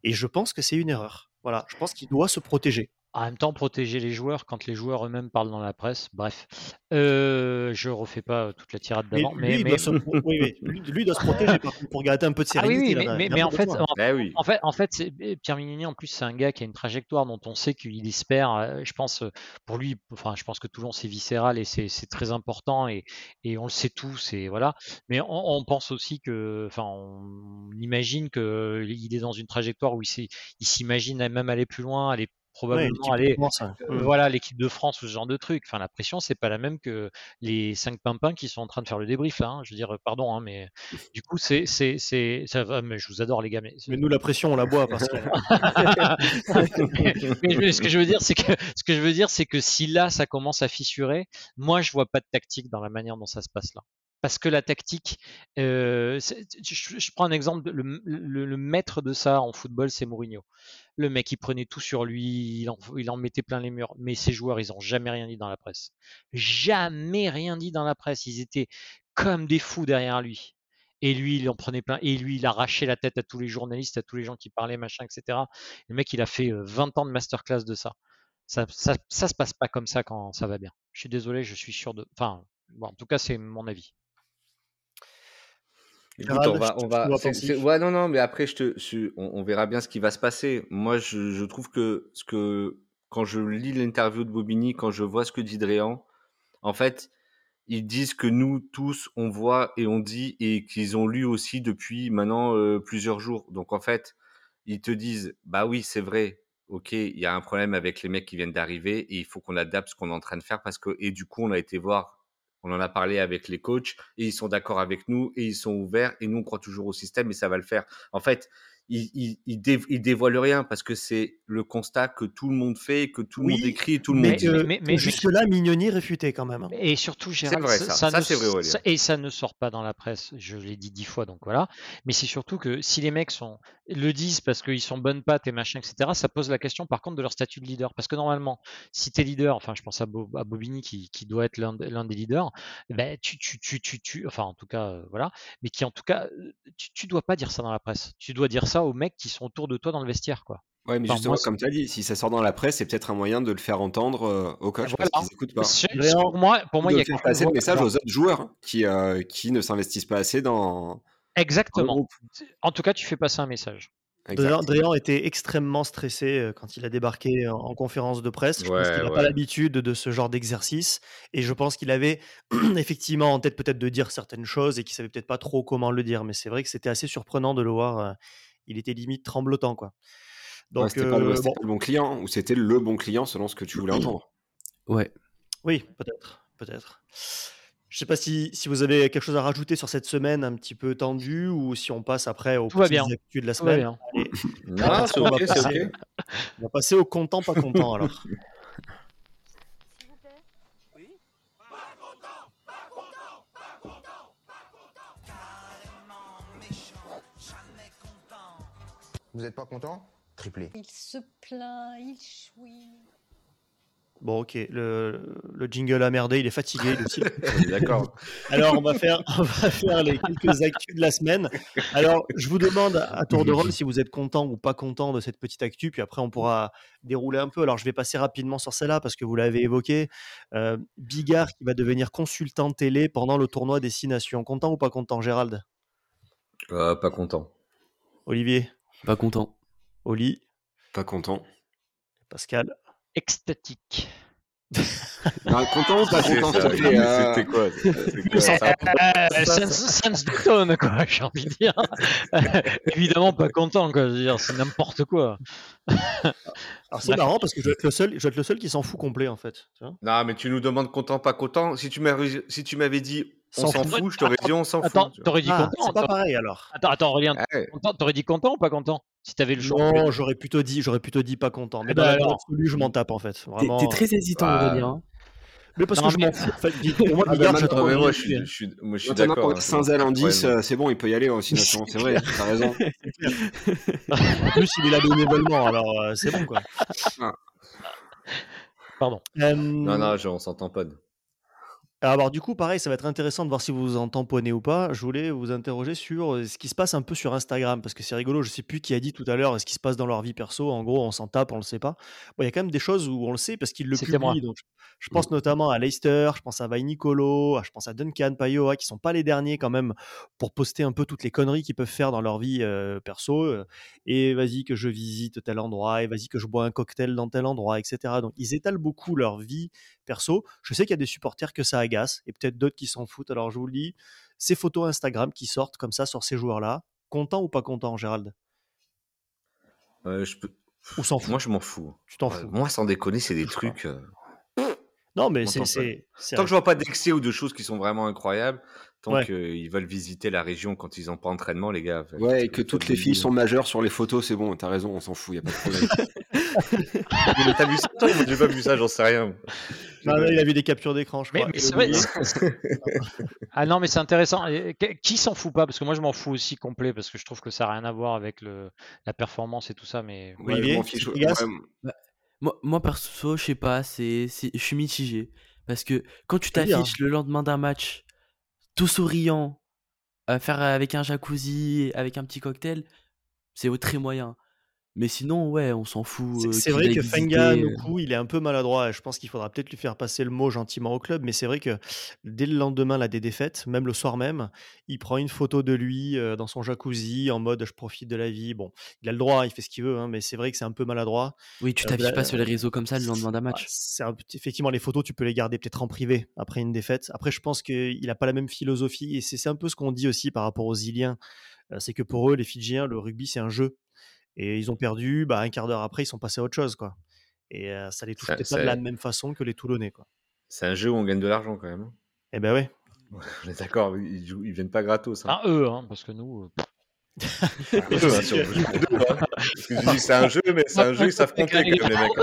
Et je pense que c'est une erreur. Voilà, je pense qu'il doit se protéger. En même temps, protéger les joueurs quand les joueurs eux-mêmes parlent dans la presse. Bref, euh, je refais pas toute la tirade d'avant. Mais, mais- doit se, [laughs] oui, oui, lui, doit se protéger pour garder un peu de Ah oui, sérénité. oui, là, mais, un en fait, en, Ben oui. en fait, en fait, c'est- Pierre Mignoni, en plus, c'est un gars qui a une trajectoire dont on sait qu'il espère. euh, Je pense, euh, pour lui, enfin, je pense que Toulon c'est viscéral et c'est très important et, et on le sait tous et voilà. Mais on, on pense aussi que, enfin, on imagine que il est dans une trajectoire où il s'imagine même aller plus loin, aller probablement aller euh, voilà l'équipe de France ou ce genre de truc. Enfin, la pression, c'est pas la même que les cinq pimpins qui sont en train de faire le débrief là. hein. Je veux dire, pardon, hein, mais du coup, c'est c'est c'est ça va. Mais je vous adore les gars, mais, Mais nous, la pression, on la boit parce que. [laughs] mais, mais ce que je veux dire, c'est que ce que je veux dire, c'est que si là ça commence à fissurer, moi je vois pas de tactique dans la manière dont ça se passe là. Parce que la tactique, euh, je, prends un exemple, le, maître de ça en football, c'est Mourinho. Le mec, il prenait tout sur lui, il en, mettait plein les murs. Mais ses joueurs, ils ont jamais rien dit dans la presse. Jamais rien dit dans la presse. Ils étaient comme des fous derrière lui. Et lui, il en prenait plein. Et lui, il arrachait la tête à tous les journalistes, à tous les gens qui parlaient, machin, etc. Le mec, il a fait euh, 20 ans de masterclass de ça. Ça, ça, ça se passe pas comme ça quand ça va bien. Je suis désolé, je suis sûr de. Enfin, bon, en tout cas, c'est mon avis. Écoute, on va, on va. Ouais, non, non, mais après, je te, je- on, on verra bien ce qui va se passer. Moi, je, je trouve que ce que quand je lis l'interview de Bobigny, quand je vois ce que dit Dréan, en fait, ils disent que nous tous, on voit et on dit et qu'ils ont lu aussi depuis maintenant euh, plusieurs jours. Donc en fait, ils te disent, bah oui, c'est vrai. Ok, il y a un problème avec les mecs qui viennent d'arriver et il faut qu'on adapte ce qu'on est en train de faire parce que et du coup, on a été voir on en a parlé avec les coachs et ils sont d'accord avec nous et ils sont ouverts et nous on croit toujours au système et ça va le faire. En fait, ils, ils, ils, dé, ils dévoilent rien parce que c'est le constat que tout le monde fait, que tout le Oui, monde écrit et tout le mais, monde dit. euh, mais- mais- mais- jusque-là, Mignoni réfuté quand même. hein. Et surtout, Gérald, vrai, ça. Ça, ne- c'est vrai, ça- et ça ne sort pas dans la presse. Je l'ai dit dix fois, donc voilà. Mais c'est surtout que si les mecs sont le disent parce qu'ils sont bonnes pattes et machin, etc., ça pose la question par contre de leur statut de leader. Parce que normalement, si tu es leader, enfin, je pense à, Bo- à Bobigny qui, qui doit être l'un de- l'un des leaders, ben, tu, tu, tu, tu, tu- enfin, en tout cas, euh, voilà, mais qui en tout cas, euh, tu, tu dois pas dire ça dans la presse. Tu dois dire ça aux mecs qui sont autour de toi dans le vestiaire, quoi. Ouais, mais Enfin, justement, moi, comme tu as dit, si ça sort dans la presse, c'est peut-être un moyen de le faire entendre euh, au coach Voilà. parce qu'ils n'écoutent pas. Vraiment, Pour moi, pour moi, il y a passer le message aux autres joueurs qui, euh, qui ne s'investissent pas assez dans, dans le Exactement. groupe. En tout cas, tu fais passer un message. Dréan était extrêmement stressé quand il a débarqué en, conférence de presse. Je pense qu'il n'a pas l'habitude de ce genre d'exercice. Et je pense qu'il avait [clears throat] effectivement en tête peut-être de dire certaines choses et qu'il savait peut-être pas trop comment le dire. Mais c'est vrai que c'était assez surprenant de le voir. Il était limite tremblotant. Quoi. Donc, c'était pas, le, bon. le bon client ou c'était le bon client selon ce que tu voulais entendre? Ouais. Oui, peut-être. Peut-être. Je sais pas si, si, vous avez quelque chose à rajouter sur cette semaine un petit peu tendue ou si on passe après aux petites actus de la semaine. Allez. Non, [laughs] c'est ok, c'est ok. On va passer au content, pas content alors. [laughs] Vous n'êtes pas content? Triplé. Il se plaint, il chouine. Bon, ok, le, le jingle a merdé, il est fatigué. [laughs] D'accord. Alors, on va, faire, [laughs] on va faire les quelques actus de la semaine. Alors, je vous demande à tour de rôle si vous êtes content ou pas content de cette petite actu, puis après, on pourra dérouler un peu. Alors, je vais passer rapidement sur celle-là parce que vous l'avez évoqué. Euh, Bigard qui va devenir consultant télé pendant le tournoi Destination. Content ou pas content, Gérald? Euh, Pas content. Olivier? Pas content. Oli Pas content. Pascal extatique. content ou pas content C'était quoi, [laughs] Sans détonne, quoi, j'ai envie de dire. Évidemment, pas content, quoi. dire, c'est n'importe quoi. Alors c'est marrant parce que je vais être le seul, je vais être le seul qui s'en fout complet en fait. Tu vois non, mais tu nous demandes content, pas content. Si tu m'avais, si tu m'avais dit on s'en fout, je t'aurais dit on s'en fout. Attends, t'aurais dit ah, content. C'est pas pareil alors. Attends, attends, reviens. T'aurais dit content ou pas content Si t'avais le choix. Non, j'aurais plutôt dit, j'aurais plutôt dit pas content. Mais eh dans ben l'absolu, je m'en tape en fait. Vraiment... T'es très hésitant, ah. Aurélien. Hein. Mais parce que je m'en [laughs] fous. Pour moi, ah, Bigard, bah, moi, je suis, je suis, moi, je suis d'accord. Hein, Saint-Zel en 10, c'est bon, il peut y aller aussi. C'est vrai, [laughs] t'as raison. en [laughs] plus, il est là bénévolement, alors euh, c'est bon quoi. Ah. Pardon. Euh... Non, non, on s'entend pas. Alors du coup, pareil, ça va être intéressant de voir si vous vous en tamponnez ou pas. Je voulais vous interroger sur euh, ce qui se passe un peu sur Instagram, parce que c'est rigolo, je sais plus qui a dit tout à l'heure ce qui se passe dans leur vie perso. En gros, on s'en tape, on le sait pas. Bon, il y a quand même des choses où on le sait parce qu'ils le publient. Donc, je pense notamment à Leicester, je pense à Vai Nicolo, je pense à Duncan, Payo, qui sont pas les derniers quand même pour poster un peu toutes les conneries qu'ils peuvent faire dans leur vie euh, perso. Euh, et vas-y que je visite tel endroit, et vas-y que je bois un cocktail dans tel endroit, etc. Donc ils étalent beaucoup leur vie perso. Je sais qu'il y a des supporters que ça agace et peut-être d'autres qui s'en foutent. Alors je vous le dis, ces photos Instagram qui sortent comme ça sur ces joueurs-là, content ou pas content, Gérald? Euh, je peux... Ou s'en fout Moi, je m'en fous. Tu t'en fous Moi, sans déconner, c'est des trucs. Euh, non, mais c'est. Tant que je vois pas d'excès ou de choses qui sont vraiment incroyables, Tant qu'ils veulent visiter la région quand ils n'ont pas entraînement, les gars. Ouais, et que toutes les filles sont majeures sur les photos, c'est bon, t'as raison, on s'en fout, y a pas de problème. [laughs] [laughs] mais t'as vu ça toi? J'ai pas vu ça, j'en sais rien. Non, il a vu des captures d'écran, je crois. Mais, vrai, [laughs] ah non, mais c'est intéressant. Qui s'en fout pas? Parce que moi, je m'en fous aussi complet, parce que je trouve que ça n'a rien à voir avec le, la performance et tout ça. Mais bah, moi, moi, perso, je sais pas, c'est, je suis mitigé. Parce que quand tu t'affiches le lendemain d'un match tout souriant, à faire avec un jacuzzi, avec un petit cocktail, c'est très moyen. Mais sinon, ouais, on s'en fout. C'est vrai que Fenga, coup, il est un peu maladroit. Je pense qu'il faudra peut-être lui faire passer le mot gentiment au club. Mais c'est vrai que dès le lendemain là, des défaites, même le soir même, il prend une photo de lui dans son jacuzzi en mode je profite de la vie. Bon, il a le droit, il fait ce qu'il veut. Hein, mais c'est vrai que c'est un peu maladroit. Oui, tu t'affiches pas sur les réseaux comme ça le lendemain d'un match. Effectivement les photos, tu peux les garder peut-être en privé après une défaite. Après, je pense qu'il n'a pas la même philosophie. Et c'est un peu ce qu'on dit aussi par rapport aux Iliens. C'est que pour eux, les Fidjiens, le rugby, c'est un jeu. Et ils ont perdu, bah, un quart d'heure après, ils sont passés à autre chose. Quoi. Et ça les touche pas de la même façon que les Toulonnais. Quoi. C'est un jeu où on gagne de l'argent quand même. Hein. Eh ben ouais. [laughs] On est d'accord, ils, ils, viennent pas gratos. Hein. Ah, eux, hein, parce que nous. C'est un jeu, mais c'est un jeu, ils savent compter quand même, les mecs.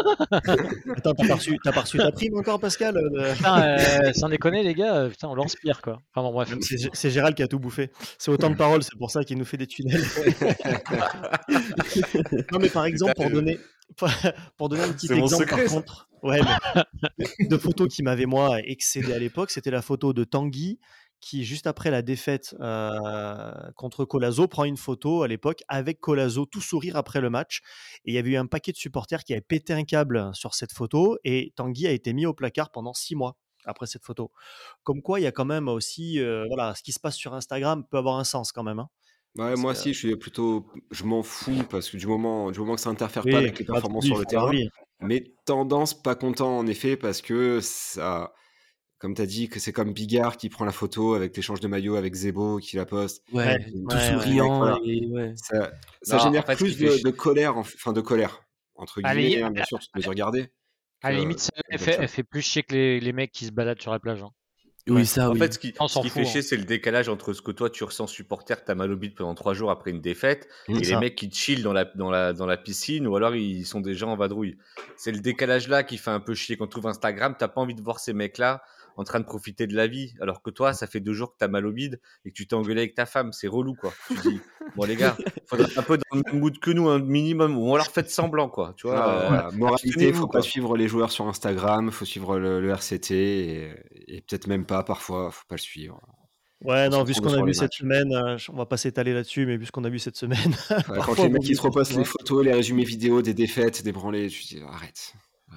Attends, t'as pas, reçu, pas reçu ta prime encore, Pascal Putain, euh, sans déconner, les gars, putain, on l'inspire, quoi. Enfin, bon, bref. C'est Gérald qui a tout bouffé. C'est autant de paroles, c'est pour ça qu'il nous fait des tunnels. [laughs] non, mais par exemple, pour donner, pour donner un petit exemple, par contre, ouais, mais, de photos qui m'avaient, moi, excédé à l'époque, c'était la photo de Tanguy qui, juste après la défaite contre Colazo, prend une photo à l'époque avec Colazo, tout sourire après le match. Et il y avait eu un paquet de supporters qui avaient pété un câble sur cette photo. Et Tanguy a été mis au placard pendant six mois après cette photo. Comme quoi, il y a quand même aussi, voilà, ce qui se passe sur Instagram peut avoir un sens quand même. Hein. Ouais, moi que- aussi, je suis plutôt. Je m'en fous parce que du moment, du moment que ça interfère Oui, pas avec les performances sur le terrain, mais tendance pas content en effet parce que ça. Comme tu as dit, que c'est comme Bigard qui prend la photo avec l'échange de maillot avec Zebo qui la poste. Ouais, tout ouais, ouais, souriant voilà. et ouais. Ça, ça Non, génère en fait, ce plus fait de, colère, en- enfin de colère, entre guillemets, hein, bien sûr, toutes mesures gardées. À la que- limite, que elle d'autres fait, choses. elle fait plus chier que les, les mecs qui se baladent sur la plage. hein. Oui, Ouais. ça, En oui. fait, ce qui, ce qui fout, fait hein. chier, c'est le décalage entre ce que toi tu ressens supporter, t'as mal au bide pendant trois jours après une défaite, et les ça. mecs qui chillent dans la, dans, la, dans la piscine, ou alors ils sont déjà en vadrouille. C'est le décalage là qui fait un peu chier. Quand tu trouves Instagram, t'as pas envie de voir ces mecs-là en train de profiter de la vie, alors que toi, ça fait deux jours que t'as mal au bide et que tu t'es engueulé avec ta femme. C'est relou, quoi. Tu dis, [laughs] bon les gars, faudrait un peu dans le même mood que nous, un minimum, ou alors faites semblant, quoi. Tu vois, Ah, euh, voilà. Moralité, faut quoi. pas suivre les joueurs sur Instagram, faut suivre le, le RCT et, et peut-être même pas parfois, faut pas le suivre. Ouais, On non, vu ce qu'on a vu cette matchs. semaine, euh, on va pas s'étaler là-dessus, mais vu ce qu'on a vu cette semaine, [laughs] Ouais, quand parfois, les mecs qui se pas. les photos, les résumés vidéo des défaites, des branlés, tu dis arrête.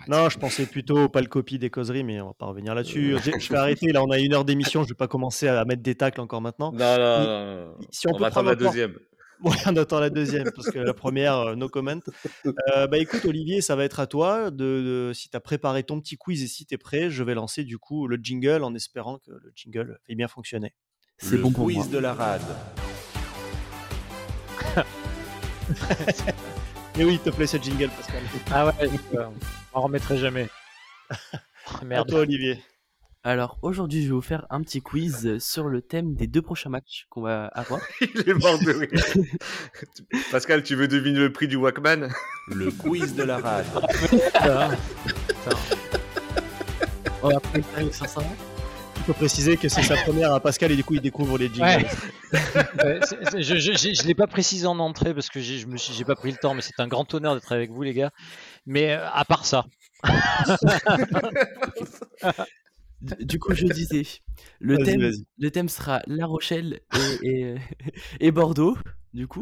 Non, je pensais plutôt pas le copie des causeries, mais on va pas revenir là-dessus. Je vais arrêter. Là, on a une heure d'émission. Je vais pas commencer à mettre des tacles encore maintenant. Non, non, non, non. si on on, peut va attendre la deuxième. [laughs] Ouais, on attend la deuxième parce que la première, euh, no comment. Euh, bah écoute, Olivier, ça va être à toi. De, de- si tu as préparé ton petit quiz et si tu es prêt, je vais lancer du coup le jingle en espérant que le jingle fait bien fonctionner. C'est bon pour moi. de la rade. [laughs] [laughs] Mais oui, il te plaît ce jingle, Pascal. Ah ouais, euh, on en remettrait jamais. [laughs] À merde. toi, Olivier. Alors aujourd'hui, je vais vous faire un petit quiz sur le thème des deux prochains matchs qu'on va avoir. [laughs] Il est mort de rire. Pascal, tu veux deviner le prix du Walkman? Le quiz de la rade. Ah, On va sur ça. Il faut préciser que c'est sa [laughs] première à Pascal et du coup, il découvre les jingles. Ouais. [laughs] C'est- je je l'ai pas précisé en entrée parce que je me j'ai pas pris le temps, mais c'est un grand honneur d'être avec vous, les gars. Mais euh, à part ça, [laughs] Du coup, je disais, le thème, le thème sera La Rochelle et, et, et Bordeaux, du coup.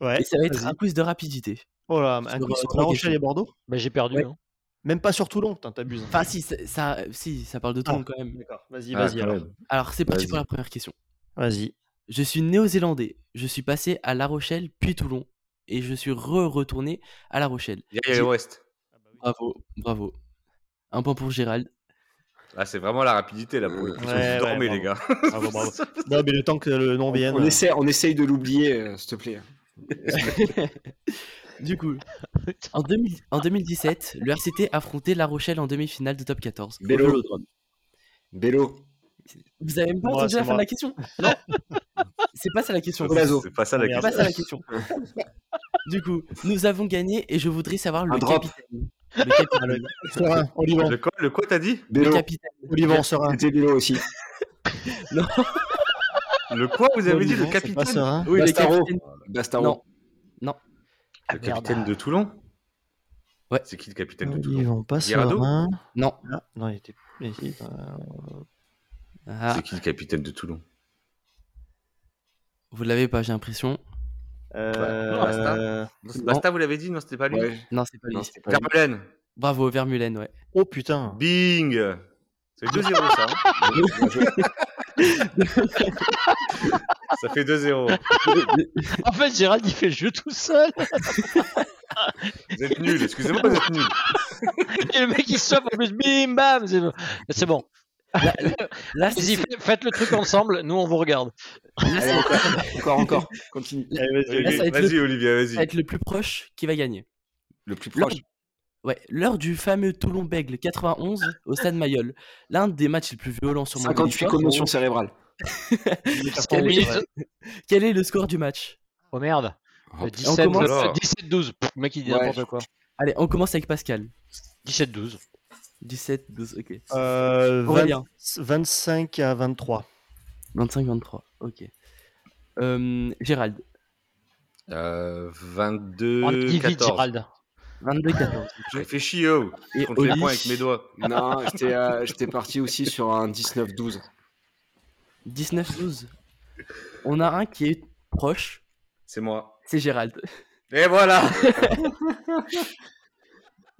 Ouais, Et ça va être un quiz de rapidité. Oh là, un Sur, quiz euh, La Rochelle et Bordeaux? Bah, j'ai perdu. Ouais. hein. Même pas sur Toulon, putain, t'abuses. Enfin, si, ça, si, ça parle de Toulon quand même. D'accord, vas-y, Ah, vas-y. alors. Alors, c'est parti Vas-y. pour la première question. Vas-y. Je suis néo-zélandais. Je suis passé à La Rochelle, puis Toulon. Et je suis re-retourné à La Rochelle. Yaya West. Bravo, bravo. Un point pour Gérald. Ah, c'est vraiment la rapidité là pour le coup. Ouais, Vous dormez, les gars. Bravo, bravo. [laughs] Non, mais le temps que le nom vienne. On, essaie, on essaye de l'oublier, euh, s'il te plaît. [laughs] [laughs] Du coup, [laughs] en, 2000 en 2017, le RCT affrontait La Rochelle en demi-finale de top 14. au Bélo. Vélodrome. Bélo, Vous avez même pas entendu la fin de la question [laughs] Non C'est pas ça la question. C'est pas ça la question. pas ça la question. [laughs] Du coup, nous avons gagné et je voudrais savoir le capitaine. Le capitaine. Serein, Olivon. Le quoi, le quoi t'as dit Le Bélo, capitaine. Olivon, serein. c'était Bélo aussi. Le quoi vous avez dit Le capitaine. Oui, le capitaine. Bastaro. Ah, Le merde. capitaine de Toulon Ouais. C'est qui le capitaine de Toulon Olivon, pas Guirado serein. Non. Ah, non, il était. euh, Ah, C'est qui le capitaine de Toulon vous l'avez pas, j'ai l'impression. euh, Basta, vous l'avez dit Non, c'était pas lui Ouais. Non, c'est pas lui. Pas lui. Bravo, Vermulen, ouais. Oh putain. Bing C'est 2-0 ça. hein. [laughs] ça fait 2-0. En fait, Gérald, il fait le jeu tout seul. Vous êtes nuls, excusez-moi, vous êtes nuls. Et le mec, il se sauve en plus. Bim, bam. C'est bon. Là, là, Vas-y, c'est- faites- faites le truc ensemble. Nous, on vous regarde. Allez, encore, encore, encore. Continue. Allez, vas-y, Vas-y, Olivier, ça va vas-y. être le plus proche qui va gagner. Le plus proche. Ouais, l'heure du fameux Toulon-Bègle 91 au stade Mayol. L'un des matchs les plus violents sur mon 58 commotions cérébrales. [laughs] Quel est, [laughs] quel est le score du match? Oh merde. Oh, Euh, on 17, commence. euh, 17-12. Pff, Le mec, il dit Ouais. n'importe quoi. Allez, on commence avec Pascal. 17-12. 17, 12, ok. Euh, vingt- Aurélien, 25 à 23. 25, 23, ok. Euh, Gérald, Euh, On 22, dit vite, 14. Gérald. 22, 14. Je réfléchis, oh. Et Je compte les points avec mes doigts. [laughs] Non, j'étais euh, j'étais parti aussi sur un 19-12. 19, 12. On a un qui est proche, C'est moi. c'est Gérald. Et voilà [laughs]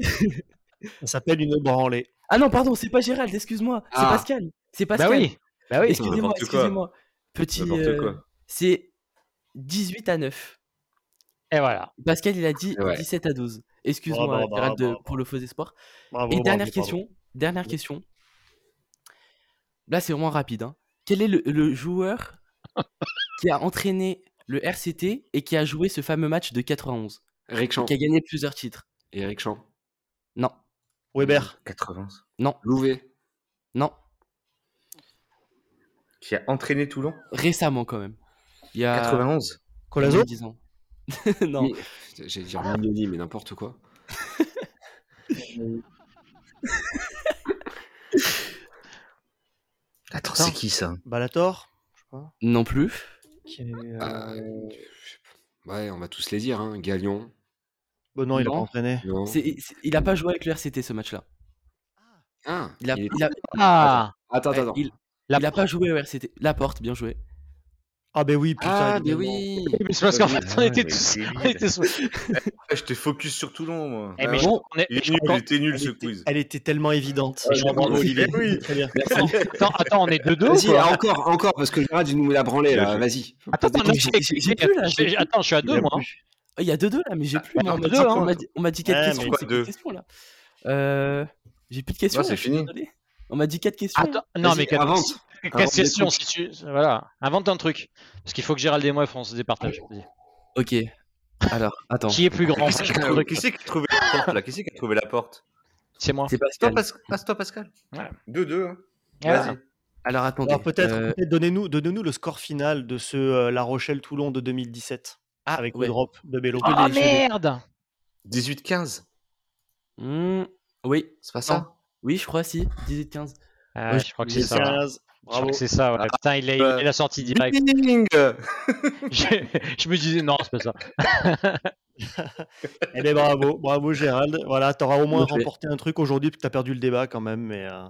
Ça s'appelle une branlée. Ah non, pardon, c'est pas Gérald, excuse-moi. C'est Ah. Pascal. C'est Bah Pascal. oui. Bah oui. Excusez-moi, excusez-moi. Petit. N'importe euh, quoi. c'est 18 à 9. Et voilà. Pascal, il a dit Ouais. 17 à 12. Excuse-moi, pour le faux espoir. Bravo, Et dernière bravo. question. Dernière question. Là, c'est vraiment rapide. hein. Quel est le, le joueur qui a entraîné le RCT et qui a joué ce fameux match de 91 Eric Champ. Qui a gagné plusieurs titres Eric Champ. Non, Weber. 80. non, Louvet. non. Qui a entraîné Toulon Récemment, quand même. Il y a 91. Colazo. moins de 10 ans. [laughs] non. Mais- J'ai dit Mignoni, mais n'importe quoi. [laughs] Attends, c'est qui ça? Balator. Je sais pas. Non plus. Qui est, euh, Euh, Ouais, on va tous les dire. Hein. Galion. Bon, non, il a pas entraîné. Non. C'est- c'est- il a pas joué avec le RCT ce match-là. Ah, Il a, il est- il a- Ah Attends, attends, attends. il, La il a pas joué au RCT. La porte, bien joué. Ah, ben oui, putain. Ah, évidemment. oui. Mais c'est parce qu'en fait, on était tous. c'est on était sous- Ouais, J'étais focus sur Toulon, moi. Eh, mais Ah je bon crois qu'on est- Il est je nul, crois il était nul Elle ce était, quiz. elle était tellement évidente. Ouais, Bravo, bravo, Olivier. oui. Très bien. [laughs] Attends, attends, on est 2-2 ou Vas-y, encore, encore, parce que Gérard, il nous met la branlée, là. Vas-y. Attends, attends, non, j'ai- plus, là, j'ai j'ai- plus. Attends, je suis à 2 moi. hein. Ah, Il y a 2-2 là, mais j'ai plus. bah, moi, on m'a deux, dit, hein. on m'a dit- on m'a dit 4 Ouais, questions. mais quoi, C'est deux 4 questions là. Euh, j'ai plus de questions. C'est je suis fini. désolé. On m'a dit 4 questions. Attends, non, mais quatre- invente. quatre Invente questions si tu. Voilà, invente un truc. Parce qu'il faut que Gérald et moi on se départage. Ok. Alors, attends. Qui est plus grand Qui c'est qui a trouvé- qui c'est qui a trouvé la porte là? Qui c'est qui a trouvé la porte? C'est moi. C'est Pascal. Pas- Ah, c'est toi, Pascal? Ouais. 2-2. hein. Vas-y. Alors attendez. Alors peut-être, euh, peut-être donnez-nous, donnez-nous le score final de ce euh, La Rochelle-Toulon de 2017 Ah, avec ouais. le drop de Bello. Ah l'ai. merde 18-15. hmm, oui. C'est pas ça Oui, je crois si. 18-15. Ah, Ouais, Je crois que c'est ça. ouais. 15. Je crois Bravo. que c'est ça. ouais. Putain, il a, il a sorti direct. Je, [laughs] je me disais non, c'est pas ça. [laughs] Eh ben bravo, bravo Gérald. Voilà, t'auras au moins Bien remporté un truc aujourd'hui, puis t'as perdu le débat quand même, mais. euh,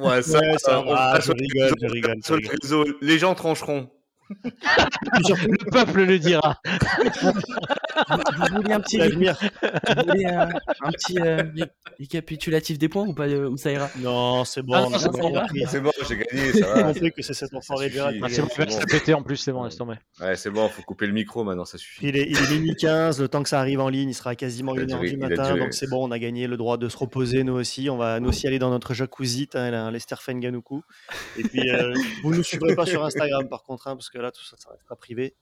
Ouais, ça, ouais, ça va, je rigole, je rigole, sur. Les gens trancheront. Le peuple le dira. Vous voulez un petit, vous voulez un, un petit euh, ré- récapitulatif des points ou pas euh, ça ira? Non, c'est bon, Ah. C'est bon, j'ai gagné, ça On a va. que c'est cet enfoiré de suffit. Gérald. Ah, qui c'est bon, se péter en plus, c'est bon, laisse tomber. Ouais, c'est bon, faut couper le micro maintenant, ça suffit. Il est, il est minuit 15, le temps que ça arrive en ligne, il sera quasiment Il a 1h duré- du matin, donc c'est bon, on a gagné le droit de se reposer nous aussi. On va nous aussi aller dans notre jacuzzi, hein, un Lester Fenganuku. Et puis, euh, vous ne nous suivrez pas sur Instagram par contre, hein, parce que là, tout ça, ça restera privé.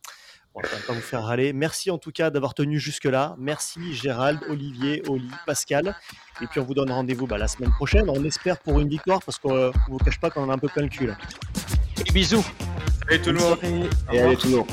Bon, ça va pas vous faire râler. Merci en tout cas d'avoir tenu jusque-là. Merci Gérald, Olivier, Oli, Pascal. Et puis on vous donne rendez-vous bah, la semaine prochaine. On espère pour une victoire, parce qu'on ne vous cache pas qu'on en a un peu plein le cul. Là. Bisous. Salut tout le monde. Et allez, tout le monde.